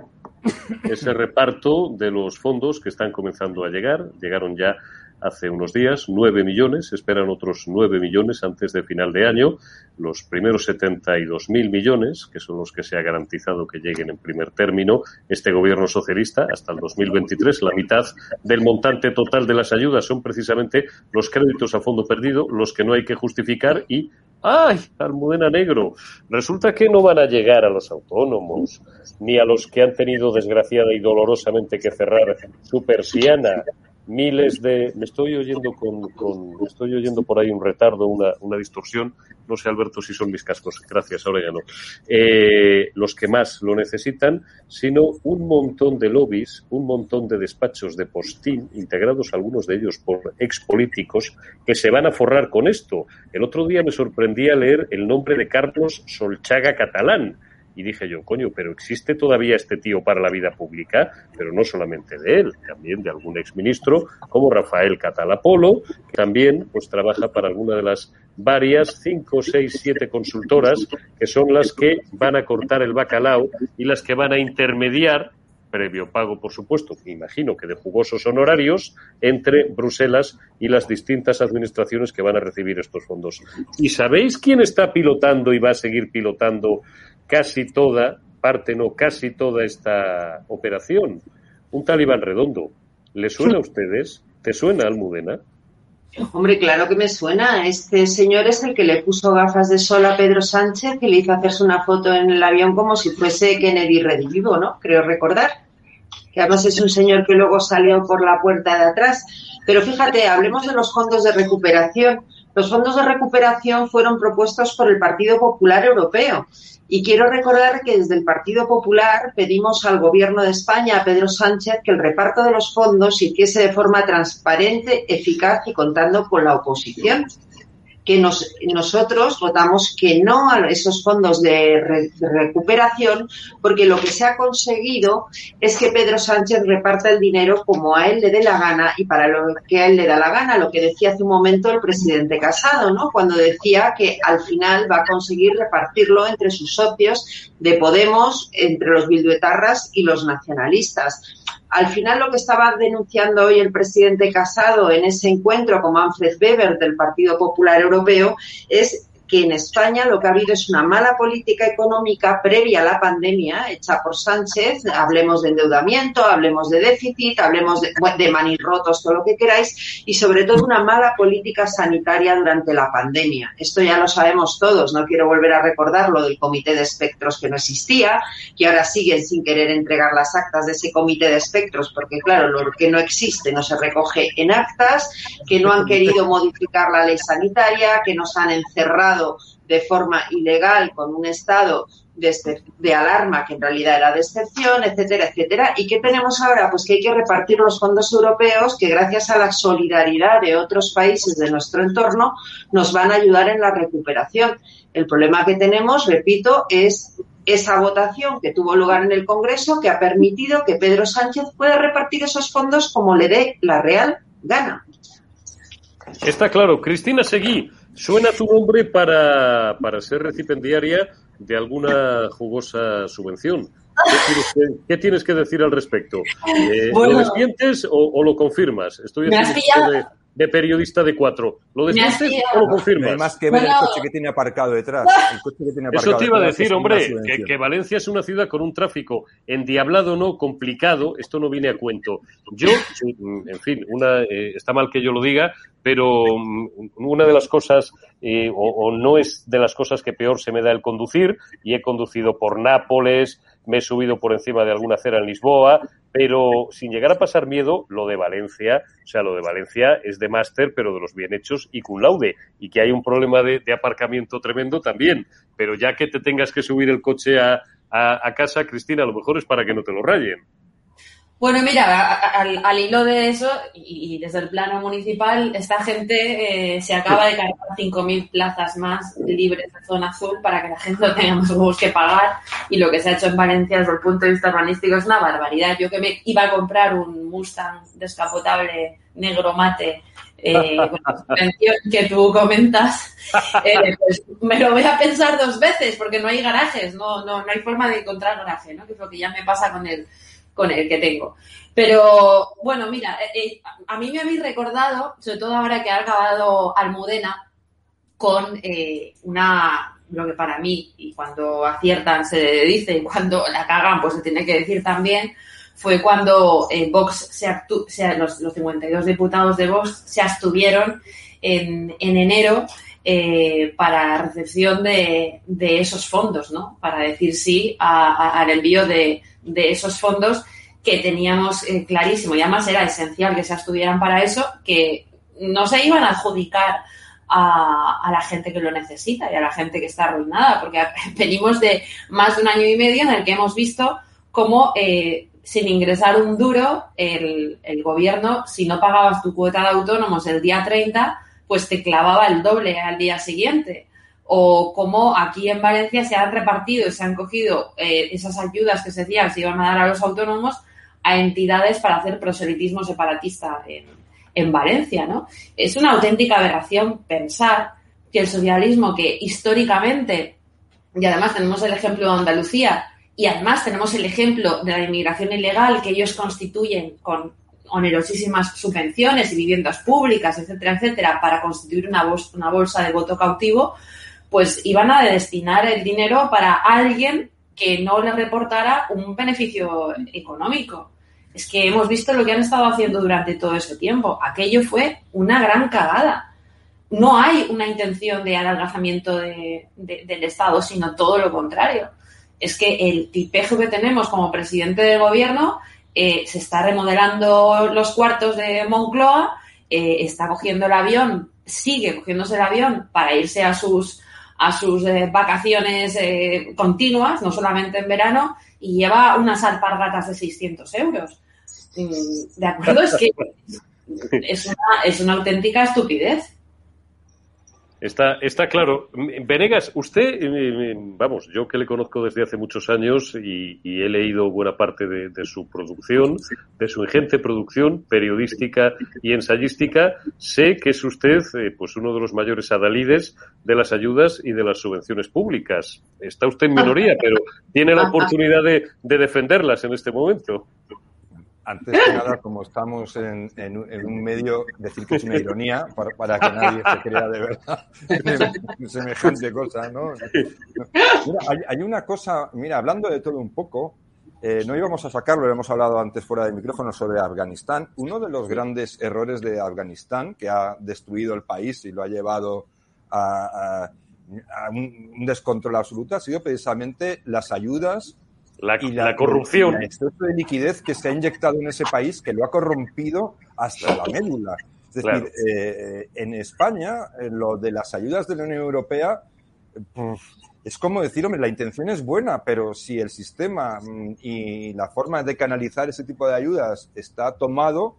Speaker 1: ese reparto de los fondos que están comenzando a llegar. Llegaron ya hace unos días, nueve millones, esperan otros nueve millones antes de final de año. Los primeros 72.000 millones, que son los que se ha garantizado que lleguen en primer término, este gobierno socialista hasta el 2023, la mitad del montante total de las ayudas son precisamente los créditos a fondo perdido, los que no hay que justificar y ¡Ay, Almudena Negro! Resulta que no van a llegar a los autónomos, ni a los que han tenido desgraciada y dolorosamente que cerrar su persiana, miles de... Me estoy oyendo con, me estoy oyendo por ahí un retardo, una, una, distorsión. No sé, Alberto, si son mis cascos. Gracias, ahora ya no. Eh, los que más lo necesitan, sino un montón de lobbies, un montón de despachos de postín, integrados algunos de ellos por expolíticos, que se van a forrar con esto. El otro día me sorprendía leer el nombre de Carlos Solchaga Catalán, y dije yo, coño, pero existe todavía este tío para la vida pública, pero no solamente de él, también de algún exministro como Rafael Catalapolo, que también pues trabaja para alguna de las varias, cinco, seis, siete consultoras, que son las que van a cortar el bacalao y las que van a intermediar previo pago, por supuesto, imagino que de jugosos honorarios, entre Bruselas y las distintas administraciones que van a recibir estos fondos. ¿Y sabéis quién está pilotando y va a seguir pilotando casi toda, parte no, casi toda esta operación. Un talibán redondo. ¿Le suena a ustedes? ¿Te suena, Almudena?
Speaker 3: Hombre, claro que me suena. Este señor es el que le puso gafas de sol a Pedro Sánchez y le hizo hacerse una foto en el avión como si fuese Kennedy redivivo, ¿no? Creo recordar. Que además es un señor que luego salió por la puerta de atrás. Pero fíjate, hablemos de los fondos de recuperación. Los fondos de recuperación fueron propuestos por el Partido Popular Europeo. Y quiero recordar que desde el Partido Popular pedimos al Gobierno de España, a Pedro Sánchez, que el reparto de los fondos se hiciese de forma transparente, eficaz y contando con la oposición que nos, nosotros votamos que no a esos fondos de, recuperación porque lo que se ha conseguido es que Pedro Sánchez reparta el dinero como a él le dé la gana y para lo que a él le da la gana, lo que decía hace un momento el presidente Casado, ¿no? Cuando decía que al final va a conseguir repartirlo entre sus socios de Podemos, entre los bilduetarras y los nacionalistas. Al final lo que estaba denunciando hoy el presidente Casado en ese encuentro con Manfred Weber del Partido Popular Europeo es que en España lo que ha habido es una mala política económica previa a la pandemia hecha por Sánchez. Hablemos de endeudamiento, hablemos de déficit, hablemos de, de manirrotos, todo lo que queráis, y sobre todo una mala política sanitaria durante la pandemia. Esto ya lo sabemos todos, no quiero volver a recordar lo del comité de espectros que no existía, que ahora siguen sin querer entregar las actas de ese comité de espectros, porque claro, lo que no existe no se recoge en actas, que no han querido modificar la ley sanitaria, que nos han encerrado de forma ilegal con un estado de, alarma que en realidad era de excepción, etcétera, etcétera. ¿Y qué tenemos ahora? Pues que hay que repartir los fondos europeos que gracias a la solidaridad de otros países de nuestro entorno nos van a ayudar en la recuperación. El problema que tenemos, repito, es esa votación que tuvo lugar en el Congreso que ha permitido que Pedro Sánchez pueda repartir esos fondos como le dé la real gana.
Speaker 1: Está claro. Cristina Seguí, Suena tu nombre para, para ser recipendiaria de alguna jugosa subvención. ¿Qué tienes que, decir al respecto? Eh, ¿Lo desmientes o, lo confirmas? Estoy haciendo de periodista de cuatro. ¿Lo desmientes o lo confirmas?
Speaker 4: más que ver el coche que tiene aparcado detrás.
Speaker 1: Eso te iba a decir, hombre, que, Valencia es una ciudad con un tráfico endiablado, no complicado. Esto no viene a cuento. Yo, en fin, una, eh, está mal que yo lo diga, pero mm, una de las cosas, eh, o, o no es de las cosas que peor se me da el conducir, y he conducido por Nápoles, me he subido por encima de alguna acera en Lisboa, pero sin llegar a pasar miedo, lo de Valencia, o sea, lo de Valencia es de máster, pero de los bien hechos y cum laude, y que hay un problema de, aparcamiento tremendo también, pero ya que te tengas que subir el coche a, a casa, Cristina, a lo mejor es para que no te lo rayen.
Speaker 2: Bueno, mira, al, hilo de eso, y, desde el plano municipal, esta gente eh, se acaba de cargar 5.000 plazas más libres de zona azul para que la gente no tenga más huevos que pagar. Y lo que se ha hecho en Valencia desde el punto de vista urbanístico es una barbaridad. Yo que me iba a comprar un Mustang descapotable negro mate, eh, que tú comentas, eh, pues me lo voy a pensar dos veces porque no hay garajes, no, no, no hay forma de encontrar garaje, ¿no? que es lo que ya me pasa con el con el que tengo. Pero bueno, mira, eh, eh, a mí me habéis recordado, sobre todo ahora que ha acabado Almudena, con eh, una, lo que para mí, y cuando aciertan se dice, y cuando la cagan pues se tiene que decir también, fue cuando Vox, se los, los 52 diputados de Vox se abstuvieron en enero para recepción de, esos fondos, ¿no? Para decir sí al envío de, de esos fondos que teníamos eh, clarísimo, y además era esencial que se estuvieran para eso, que no se iban a adjudicar a, la gente que lo necesita y a la gente que está arruinada, porque venimos de más de un año y medio en el que hemos visto cómo eh, sin ingresar un duro, el, el, gobierno, si no pagabas tu cuota de autónomos el día 30, pues te clavaba el doble al día siguiente. O cómo aquí en Valencia se han repartido se han cogido eh, esas ayudas que se decían se iban a dar a los autónomos a entidades para hacer proselitismo separatista en, en Valencia, ¿no? Es una auténtica aberración pensar que el socialismo que históricamente, y además tenemos el ejemplo de Andalucía, y además tenemos el ejemplo de la inmigración ilegal que ellos constituyen con onerosísimas subvenciones y viviendas públicas, etcétera, etcétera, para constituir una bolsa, una bolsa de voto cautivo, pues iban a destinar el dinero para alguien que no le reportara un beneficio económico. Es que hemos visto lo que han estado haciendo durante todo ese tiempo. Aquello fue una gran cagada. No hay una intención de adelgazamiento de, del Estado, sino todo lo contrario. Es que el tipejo que tenemos como presidente del gobierno eh, se está remodelando los cuartos de Moncloa, eh, está cogiendo el avión, sigue cogiéndose el avión para irse a sus a sus eh, vacaciones continuas, no solamente en verano, y lleva unas alpargatas de 600 euros. ¿De acuerdo? Es que es una, es una auténtica estupidez.
Speaker 1: Está, está claro. Venegas, usted, eh, vamos, yo que le conozco desde hace muchos años y, he leído buena parte de, su producción, de su ingente producción periodística y ensayística, sé que es usted eh, pues uno de los mayores adalides de las ayudas y de las subvenciones públicas. Está usted en minoría, pero tiene la oportunidad de defenderlas en este momento
Speaker 4: antes que nada, como estamos en, un medio, decir que es una ironía para, que nadie se crea de verdad semejante cosa, ¿no? Hay, una cosa, mira, hablando de todo un poco, eh, no íbamos a sacarlo, lo hemos hablado antes fuera de micrófono sobre Afganistán. Uno de los grandes errores de Afganistán, que ha destruido el país y lo ha llevado a un descontrol absoluto, ha sido precisamente las ayudas
Speaker 1: la, y la, corrupción.
Speaker 4: El exceso de liquidez que se ha inyectado en ese país que lo ha corrompido hasta la médula. Es decir, eh, en España, eh, lo de las ayudas de la Unión Europea, pues, es como decir, hombre, la intención es buena, pero si el sistema mm, y la forma de canalizar ese tipo de ayudas está tomado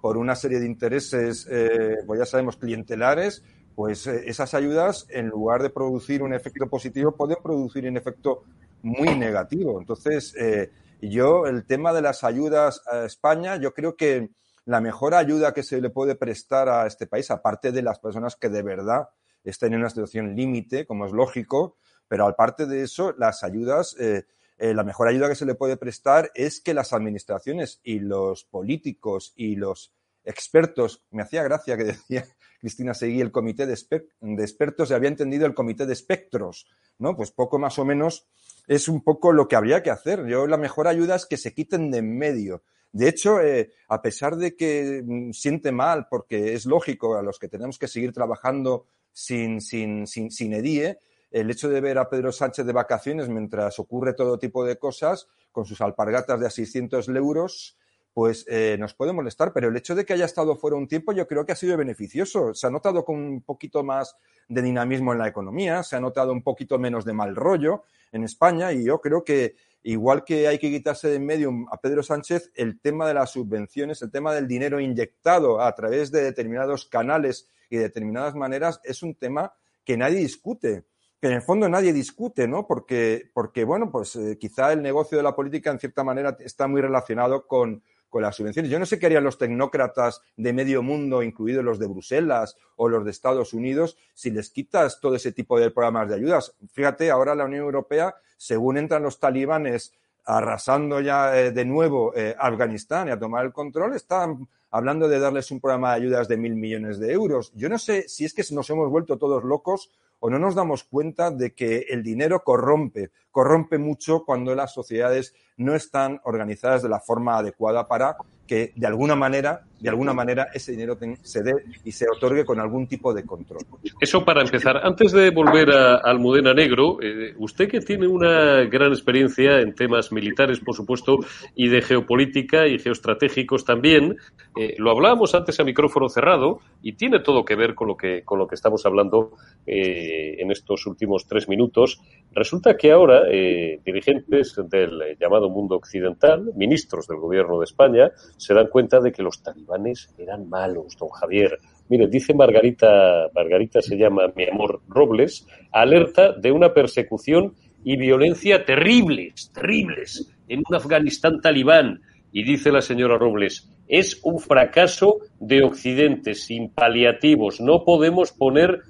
Speaker 4: por una serie de intereses, eh, pues ya sabemos, clientelares, pues esas ayudas, en lugar de producir un efecto positivo, pueden producir un efecto muy negativo. Entonces, eh, yo, el tema de las ayudas a España, yo creo que la mejor ayuda que se le puede prestar a este país, aparte de las personas que de verdad estén en una situación límite, como es lógico, pero aparte de eso, las ayudas, eh, eh, la mejor ayuda que se le puede prestar es que las administraciones y los políticos y los expertos, me hacía gracia que decía Cristina Seguí el comité de, de expertos, se había entendido el comité de espectros, ¿no? Pues poco más o menos es un poco lo que habría que hacer. Yo la mejor ayuda es que se quiten de en medio. De hecho, eh, a pesar de que mm, siente mal, porque es lógico a los que tenemos que seguir trabajando sin, sin, sin, sin EDIE, el hecho de ver a Pedro Sánchez de vacaciones mientras ocurre todo tipo de cosas, con sus alpargatas de a 600 euros, pues eh, nos puede molestar, pero el hecho de que haya estado fuera un tiempo yo creo que ha sido beneficioso. Se ha notado con un poquito más de dinamismo en la economía, se ha notado un poquito menos de mal rollo en España y yo creo que igual que hay que quitarse de en medio a Pedro Sánchez, el tema de las subvenciones, el tema del dinero inyectado a través de determinados canales y de determinadas maneras es un tema que nadie discute que en el fondo nadie discute, ¿no? Porque, porque bueno, pues eh, quizá el negocio de la política en cierta manera está muy relacionado con, con las subvenciones. Yo no sé qué harían los tecnócratas de medio mundo, incluidos los de Bruselas o los de Estados Unidos, si les quitas todo ese tipo de programas de ayudas. Fíjate, ahora la Unión Europea, según entran los talibanes arrasando ya eh, de nuevo eh, Afganistán y a tomar el control, están hablando de darles un programa de ayudas de mil millones de euros. Yo no sé si es que nos hemos vuelto todos locos o no nos damos cuenta de que el dinero corrompe, corrompe mucho cuando las sociedades no están organizadas de la forma adecuada para que de alguna manera, de alguna manera ese dinero se dé y se otorgue con algún tipo de control.
Speaker 1: Eso para empezar. Antes de volver a Almudena Negro, eh, usted que tiene una gran experiencia en temas militares, por supuesto, y de geopolítica y geoestratégicos también, eh, lo hablábamos antes a micrófono cerrado y tiene todo que ver con lo que, con lo que estamos hablando eh, en estos últimos tres minutos. Resulta que ahora dirigentes del llamado mundo occidental, ministros del gobierno de España, se dan cuenta de que los talibanes eran malos, don Javier. Mire, dice Margarita, Margarita se llama mi amor Robles, alerta de una persecución y violencia terribles, terribles, en un Afganistán talibán. Y dice la señora Robles, es un fracaso de Occidente, sin paliativos. No podemos poner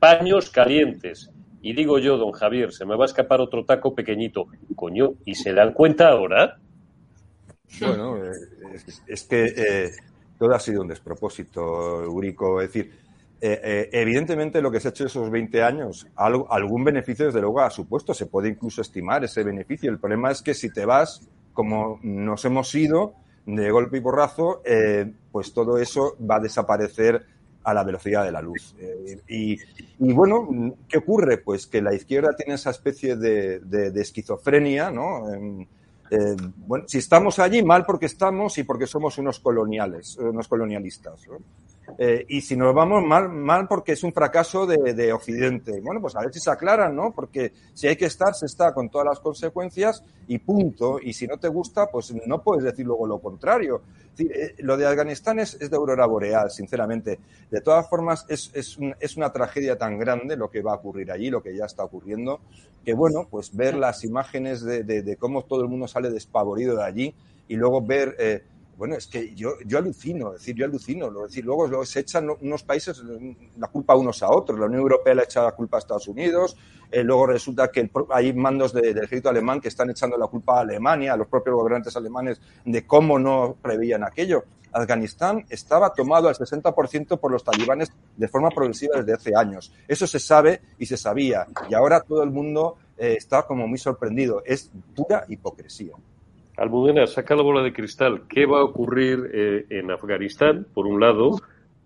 Speaker 1: paños calientes. Y digo yo, don Javier, se me va a escapar otro taco pequeñito. Coño, ¿y se dan cuenta ahora?
Speaker 4: Bueno, eh, es, que eh, todo ha sido un despropósito, Eurico. Es decir, eh, evidentemente lo que se ha hecho esos 20 años, algún beneficio desde luego ha supuesto, se puede incluso estimar ese beneficio. El problema es que si te vas, como nos hemos ido, de golpe y porrazo, pues todo eso va a desaparecer a la velocidad de la luz. y, bueno, ¿qué ocurre? Pues que la izquierda tiene esa especie de, de esquizofrenia, ¿no? Eh, bueno, si estamos allí, mal porque estamos y porque somos unos coloniales, unos colonialistas. Eh, y si nos vamos mal, mal porque es un fracaso de, de, Occidente. Bueno, pues a ver si se aclaran, ¿no? Porque si hay que estar, se está con todas las consecuencias y punto. Y si no te gusta, pues no puedes decir luego lo contrario. Eh, lo de Afganistán es, de aurora boreal, sinceramente. De todas formas, es, es, es, una tragedia tan grande lo que va a ocurrir allí, lo que ya está ocurriendo, que bueno, pues ver las imágenes de, de, cómo todo el mundo sale despavorido de allí y luego ver... Eh, bueno, es que yo, yo alucino, es decir, yo alucino, decir, luego, se echan unos países la culpa unos a otros. La Unión Europea le echa la culpa a Estados Unidos, eh, luego resulta que hay mandos del ejército alemán que están echando la culpa a Alemania, a los propios gobernantes alemanes, de cómo no prevían aquello. Afganistán estaba tomado al 60% por los talibanes de forma progresiva desde hace años. Eso se sabe y se sabía. Y ahora todo el mundo eh, está como muy sorprendido. Es pura hipocresía.
Speaker 1: Almudena, saca la bola de cristal. ¿Qué va a ocurrir eh, en Afganistán? Por un lado,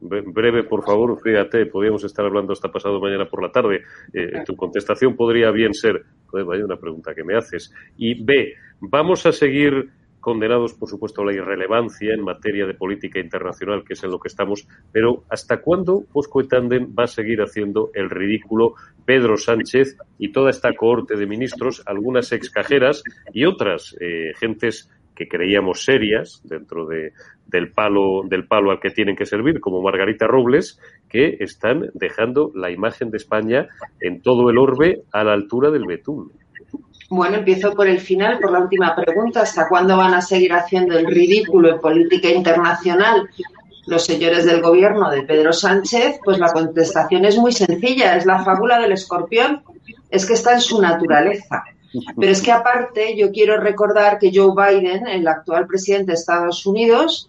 Speaker 1: breve, por favor, fíjate, podríamos estar hablando hasta pasado mañana por la tarde. Eh, tu contestación podría bien ser, joder, vaya una pregunta que me haces. Y B, vamos a seguir condenados, por supuesto, a la irrelevancia en materia de política internacional, que es en lo que estamos, pero ¿hasta cuándo Posco Tandem va a seguir haciendo el ridículo Pedro Sánchez y toda esta cohorte de ministros, algunas excajeras y otras eh, gentes que creíamos serias dentro de, del palo del palo al que tienen que servir, como Margarita Robles, que están dejando la imagen de España en todo el orbe a la altura del betún.
Speaker 3: Bueno, empiezo por el final, por la última pregunta. ¿Hasta cuándo van a seguir haciendo el ridículo en política internacional los señores del gobierno de Pedro Sánchez? Pues la contestación es muy sencilla, es la fábula del escorpión, es que está en su naturaleza. Pero es que aparte yo quiero recordar que Joe Biden, el actual presidente de Estados Unidos,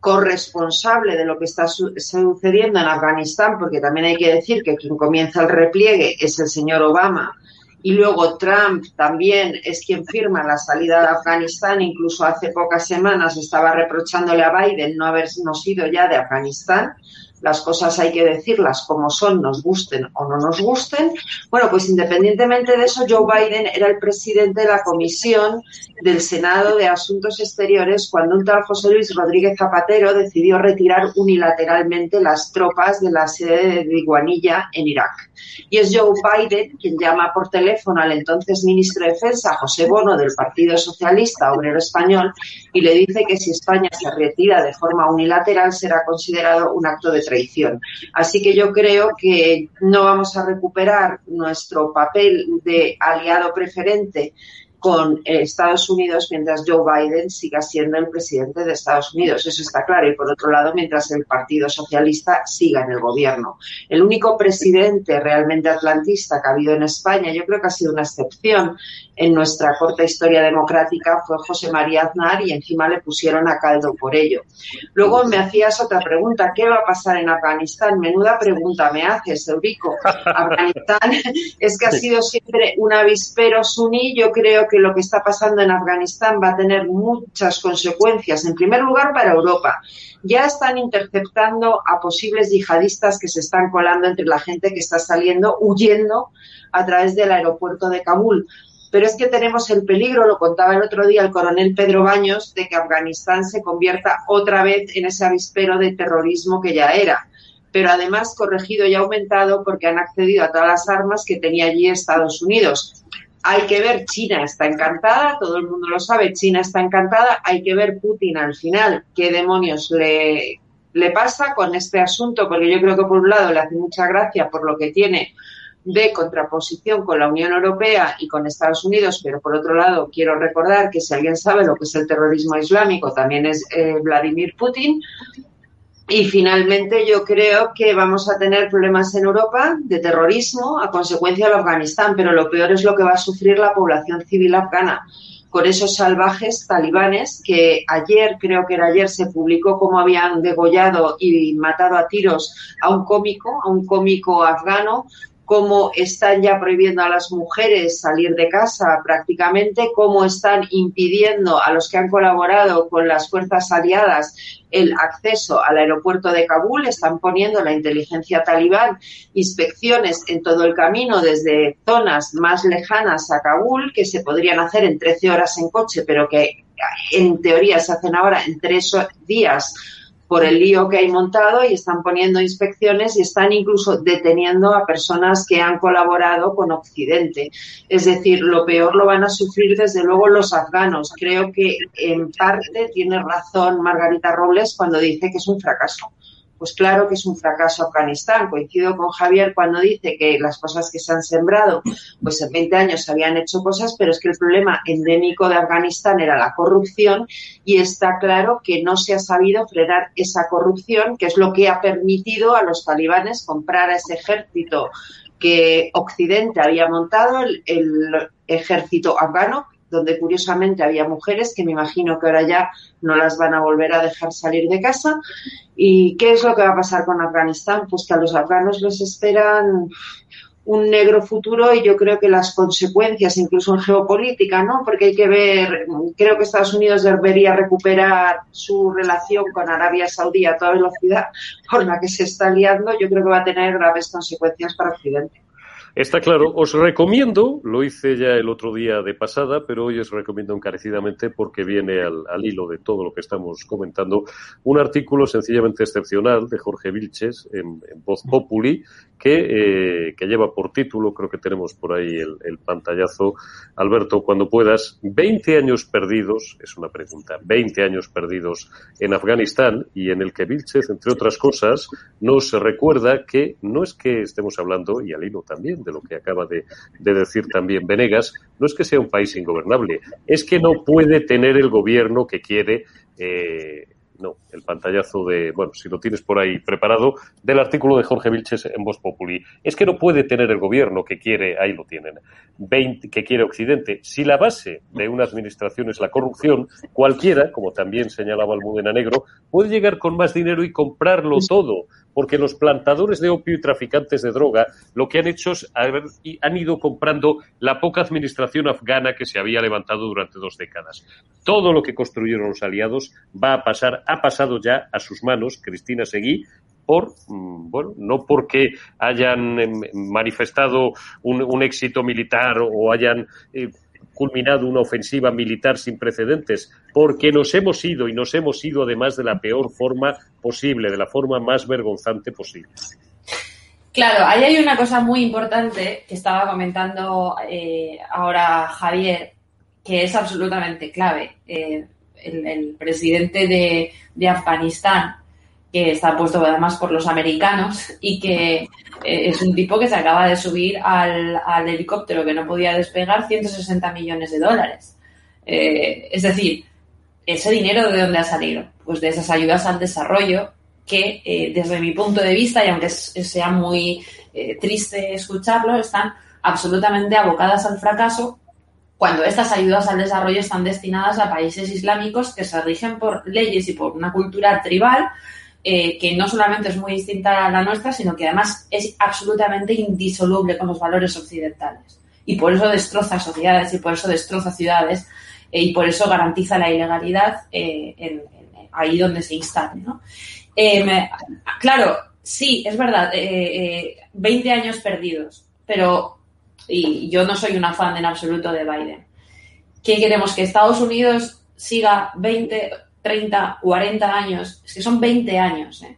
Speaker 3: corresponsable de lo que está sucediendo en Afganistán, porque también hay que decir que quien comienza el repliegue es el señor Obama, y luego Trump también es quien firma la salida de Afganistán, incluso hace pocas semanas estaba reprochándole a Biden no habernos ido ya de Afganistán, las cosas hay que decirlas como son, nos gusten o no nos gusten. Bueno, pues independientemente de eso, Joe Biden era el presidente de la Comisión del Senado de Asuntos Exteriores cuando un tal José Luis Rodríguez Zapatero decidió retirar unilateralmente las tropas de la sede de Iguanilla en Irak. Y es Joe Biden quien llama por teléfono al entonces ministro de Defensa, José Bono, del Partido Socialista Obrero Español, y le dice que si España se retira de forma unilateral será considerado un acto de traición. Así que yo creo que no vamos a recuperar nuestro papel de aliado preferente con Estados Unidos mientras Joe Biden siga siendo el presidente de Estados Unidos. Eso está claro. Y por otro lado, mientras el Partido Socialista siga en el gobierno. El único presidente realmente atlantista que ha habido en España, yo creo que ha sido una excepción en nuestra corta historia democrática, fue José María Aznar y encima le pusieron a caldo por ello. Luego me hacías otra pregunta. ¿Qué va a pasar en Afganistán? Menuda pregunta me haces, Eurico. Afganistán es que ha sido siempre un avispero suní. Yo creo que lo que está pasando en Afganistán va a tener muchas consecuencias. En primer lugar, para Europa. Ya están interceptando a posibles yihadistas que se están colando entre la gente que está saliendo, huyendo a través del aeropuerto de Kabul. Pero es que tenemos el peligro, lo contaba el otro día el coronel Pedro Baños, de que Afganistán se convierta otra vez en ese avispero de terrorismo que ya era pero además corregido y aumentado porque han accedido a todas las armas que tenía allí Estados Unidos. Hay que ver, China está encantada, todo el mundo lo sabe, China está encantada, hay que ver Putin al final, qué demonios le, le pasa con este asunto, porque yo creo que por un lado le hace mucha gracia por lo que tiene de contraposición con la Unión Europea y con Estados Unidos, pero por otro lado quiero recordar que si alguien sabe lo que es el terrorismo islámico, también es eh, Vladimir Putin, y finalmente yo creo que vamos a tener problemas en Europa de terrorismo a consecuencia de Afganistán, pero lo peor es lo que va a sufrir la población civil afgana con esos salvajes talibanes que ayer, creo que era ayer, se publicó cómo habían degollado y matado a tiros a un cómico, a un cómico afgano, cómo están ya prohibiendo a las mujeres salir de casa prácticamente, cómo están impidiendo a los que han colaborado con las fuerzas aliadas el acceso al aeropuerto de Kabul, están poniendo la inteligencia talibán inspecciones en todo el camino desde zonas más lejanas a Kabul que se podrían hacer en 13 horas en coche, pero que en teoría se hacen ahora en tres días por el lío que hay montado y están poniendo inspecciones y están incluso deteniendo a personas que han colaborado con Occidente. Es decir, lo peor lo van a sufrir desde luego los afganos. Creo que en parte tiene razón Margarita Robles cuando dice que es un fracaso. Pues claro que es un fracaso Afganistán. Coincido con Javier cuando dice que las cosas que se han sembrado, pues en 20 años se habían hecho cosas, pero es que el problema endémico de Afganistán era la corrupción y está claro que no se ha sabido frenar esa corrupción, que es lo que ha permitido a los talibanes comprar a ese ejército que Occidente había montado, el, el ejército afgano, donde curiosamente había mujeres que me imagino que ahora ya no las van a volver a dejar salir de casa. ¿Y qué es lo que va a pasar con Afganistán? Pues que a los afganos les esperan un negro futuro y yo creo que las consecuencias, incluso en geopolítica, ¿no? Porque hay que ver, creo que Estados Unidos debería recuperar su relación con Arabia Saudí a toda velocidad por la que se está liando, yo creo que va a tener graves consecuencias para Occidente.
Speaker 1: Está claro. Os recomiendo, lo hice ya el otro día de pasada, pero hoy os recomiendo encarecidamente porque viene al, hilo de todo lo que estamos comentando, un artículo sencillamente excepcional de Jorge Vilches en, Voz Populi que, eh, que, lleva por título, creo que tenemos por ahí el, el, pantallazo, Alberto, cuando puedas, 20 años perdidos, es una pregunta, 20 años perdidos en Afganistán y en el que Vilches, entre otras cosas, nos recuerda que no es que estemos hablando, y al hilo también, de lo que acaba de, decir también Venegas, no es que sea un país ingobernable, es que no puede tener el gobierno que quiere. Eh, no, el pantallazo de, bueno, si lo tienes por ahí preparado, del artículo de Jorge Vilches en Voz Populi. Es que no puede tener el gobierno que quiere, ahí lo tienen, 20, que quiere Occidente. Si la base de una administración es la corrupción, cualquiera, como también señalaba Almudena Negro, puede llegar con más dinero y comprarlo todo porque los plantadores de opio y traficantes de droga lo que han hecho es haber, han ido comprando la poca administración afgana que se había levantado durante dos décadas. Todo lo que construyeron los aliados va a pasar, ha pasado ya a sus manos, Cristina Seguí, por, mm, bueno, no porque hayan em, manifestado un, éxito militar o hayan eh, culminado una ofensiva militar sin precedentes, porque nos hemos ido y nos hemos ido además de la peor forma posible, de la forma más vergonzante posible.
Speaker 2: Claro, ahí hay una cosa muy importante que estaba comentando eh, ahora Javier, que es absolutamente clave. Eh, el, presidente de, Afganistán, que está puesto además por los americanos y que eh, es un tipo que se acaba de subir al, al helicóptero que no podía despegar 160 millones de dólares. Eh, es decir, ese dinero de dónde ha salido? Pues de esas ayudas al desarrollo que eh, desde mi punto de vista, y aunque sea muy triste escucharlo, están absolutamente abocadas al fracaso cuando estas ayudas al desarrollo están destinadas a países islámicos que se rigen por leyes y por una cultura tribal eh, que no solamente es muy distinta a la nuestra, sino que además es absolutamente indisoluble con los valores occidentales. Y por eso destroza sociedades y por eso destroza ciudades y por eso garantiza la ilegalidad en, ahí donde se instale. ¿no? Eh, claro, sí, es verdad, eh, 20 eh, años perdidos, pero y yo no soy una fan en absoluto de Biden. ¿Qué queremos? ¿Que Estados Unidos siga 20, 30, 40 años? Es que son 20 años, ¿eh?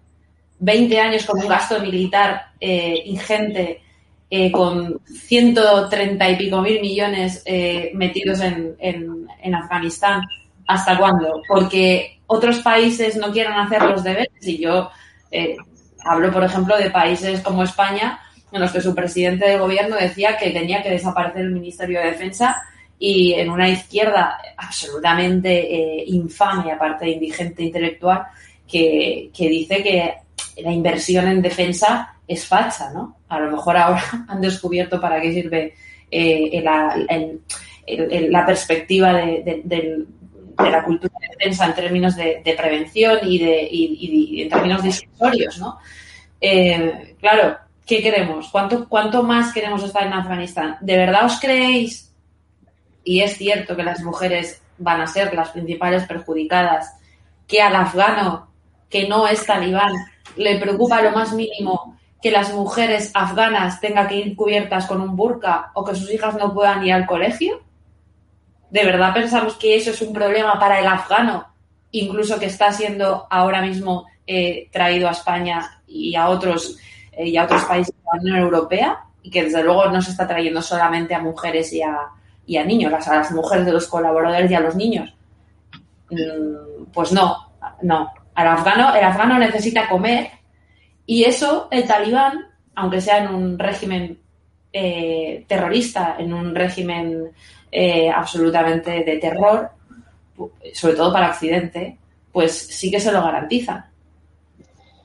Speaker 2: 20 años con un gasto militar eh, ingente, con 130 y pico mil millones metidos en, en, en Afganistán. ¿Hasta cuándo? Porque otros países no quieran hacer los deberes. Y yo eh, hablo, por ejemplo, de países como España, en los que su presidente de gobierno decía que tenía que desaparecer el Ministerio de Defensa y en una izquierda absolutamente eh, infame, aparte de indigente intelectual, que, dice que la inversión en defensa es facha, ¿no? A lo mejor ahora han descubierto para qué sirve eh, la, perspectiva del, de la cultura de defensa en términos de, prevención y, de, y, en términos disuasorios, ¿no? Eh, claro, ¿qué queremos? ¿Cuánto, ¿Cuánto más queremos estar en Afganistán? ¿De verdad os creéis? Y es cierto que las mujeres van a ser las principales perjudicadas, que al afgano que no es talibán le preocupa lo más mínimo que las mujeres afganas tengan que ir cubiertas con un burka o que sus hijas no puedan ir al colegio? ¿De verdad pensamos que eso es un problema para el afgano, incluso que está siendo ahora mismo eh, traído a España y a otros eh, y a otros países de la Unión Europea? Y que desde luego no se está trayendo solamente a mujeres y a, y a niños, a las mujeres de los colaboradores y a los niños. Mm, pues no, no. El afgano, el afgano necesita comer y eso el talibán, aunque sea en un régimen eh, terrorista, en un régimen eh, absolutamente de terror, sobre todo para Occidente, pues sí que se lo garantizan.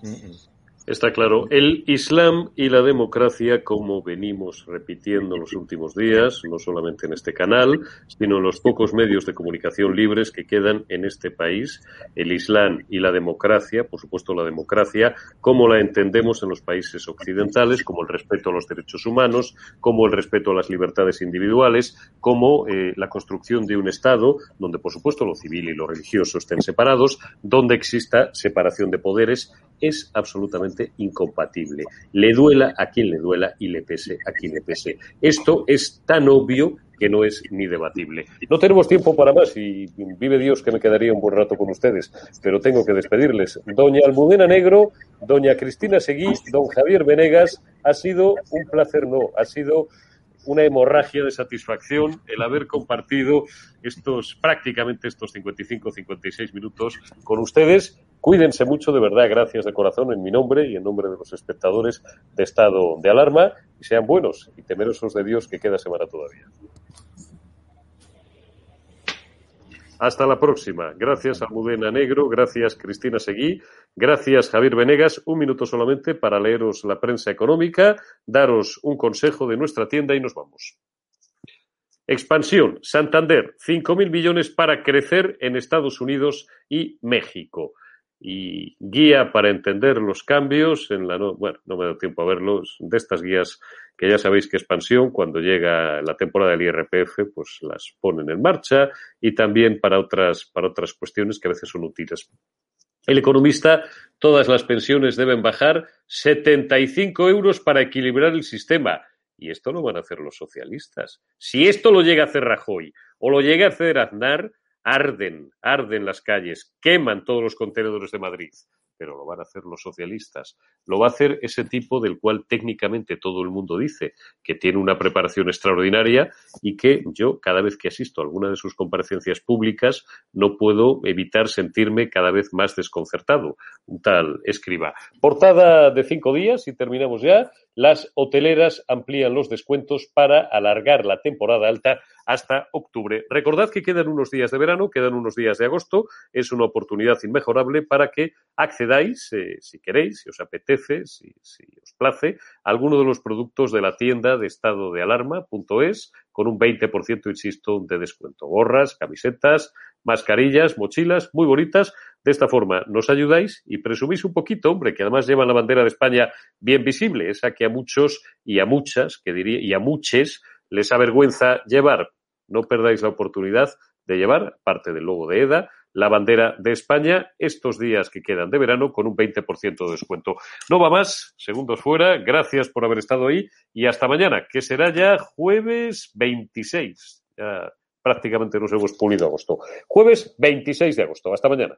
Speaker 1: Mm. Está claro. El Islam y la democracia, como venimos repitiendo en los últimos días, no solamente en este canal, sino en los pocos medios de comunicación libres que quedan en este país, el Islam y la democracia, por supuesto la democracia, como la entendemos en los países occidentales, como el respeto a los derechos humanos, como el respeto a las libertades individuales, como eh, la construcción de un Estado donde, por supuesto, lo civil y lo religioso estén separados, donde exista separación de poderes es absolutamente incompatible. Le duela a quien le duela y le pese a quien le pese. Esto es tan obvio que no es ni debatible. No tenemos tiempo para más y vive Dios que me quedaría un buen rato con ustedes, pero tengo que despedirles. Doña Almudena Negro, doña Cristina Seguí, don Javier Venegas, ha sido un placer, no, ha sido una hemorragia de satisfacción el haber compartido estos prácticamente estos 55 56 minutos con ustedes. Cuídense mucho, de verdad, gracias de corazón en mi nombre y en nombre de los espectadores de estado de alarma y sean buenos y temerosos de Dios que queda semana todavía. Hasta la próxima. Gracias Almudena Negro, gracias Cristina Seguí, gracias Javier Venegas. Un minuto solamente para leeros la prensa económica, daros un consejo de nuestra tienda y nos vamos. Expansión. Santander, 5.000 millones para crecer en Estados Unidos y México y guía para entender los cambios en la no, bueno, no me da tiempo a verlos, de estas guías que ya sabéis que expansión, cuando llega la temporada del IRPF, pues las ponen en marcha y también para otras, para otras cuestiones que a veces son útiles. El economista, todas las pensiones deben bajar 75 euros para equilibrar el sistema. Y esto lo van a hacer los socialistas. Si esto lo llega a hacer Rajoy o lo llega a hacer Aznar, arden, arden las calles, queman todos los contenedores de Madrid. pero lo van a hacer los socialistas. Lo va a hacer ese tipo del cual técnicamente todo el mundo dice que tiene una preparación extraordinaria y que yo, cada vez que asisto a alguna de sus comparecencias públicas, no puedo evitar sentirme cada vez más desconcertado. Un tal escriba. Portada de cinco días y terminamos ya. Las hoteleras amplían los descuentos para alargar la temporada alta hasta octubre. Recordad que quedan unos días de verano, quedan unos días de agosto. Es una oportunidad inmejorable para que accedáis, eh, si queréis, si os apetece, si, os place, a alguno de los productos de la tienda de estado de alarma.es con un 20%, insisto, de descuento. Gorras, camisetas, mascarillas, mochilas, muy bonitas. De esta forma nos ayudáis y presumís un poquito, hombre, que además llevan la bandera de España bien visible, esa que a muchos y a muchas, que diría, y a muchos les avergüenza llevar. No perdáis la oportunidad de llevar, parte del logo de EDA, la bandera de España estos días que quedan de verano con un 20% de descuento. No va más, segundos fuera, gracias por haber estado ahí y hasta mañana, que será ya jueves 26. Ya prácticamente nos hemos pulido agosto. Jueves 26 de agosto. Hasta mañana.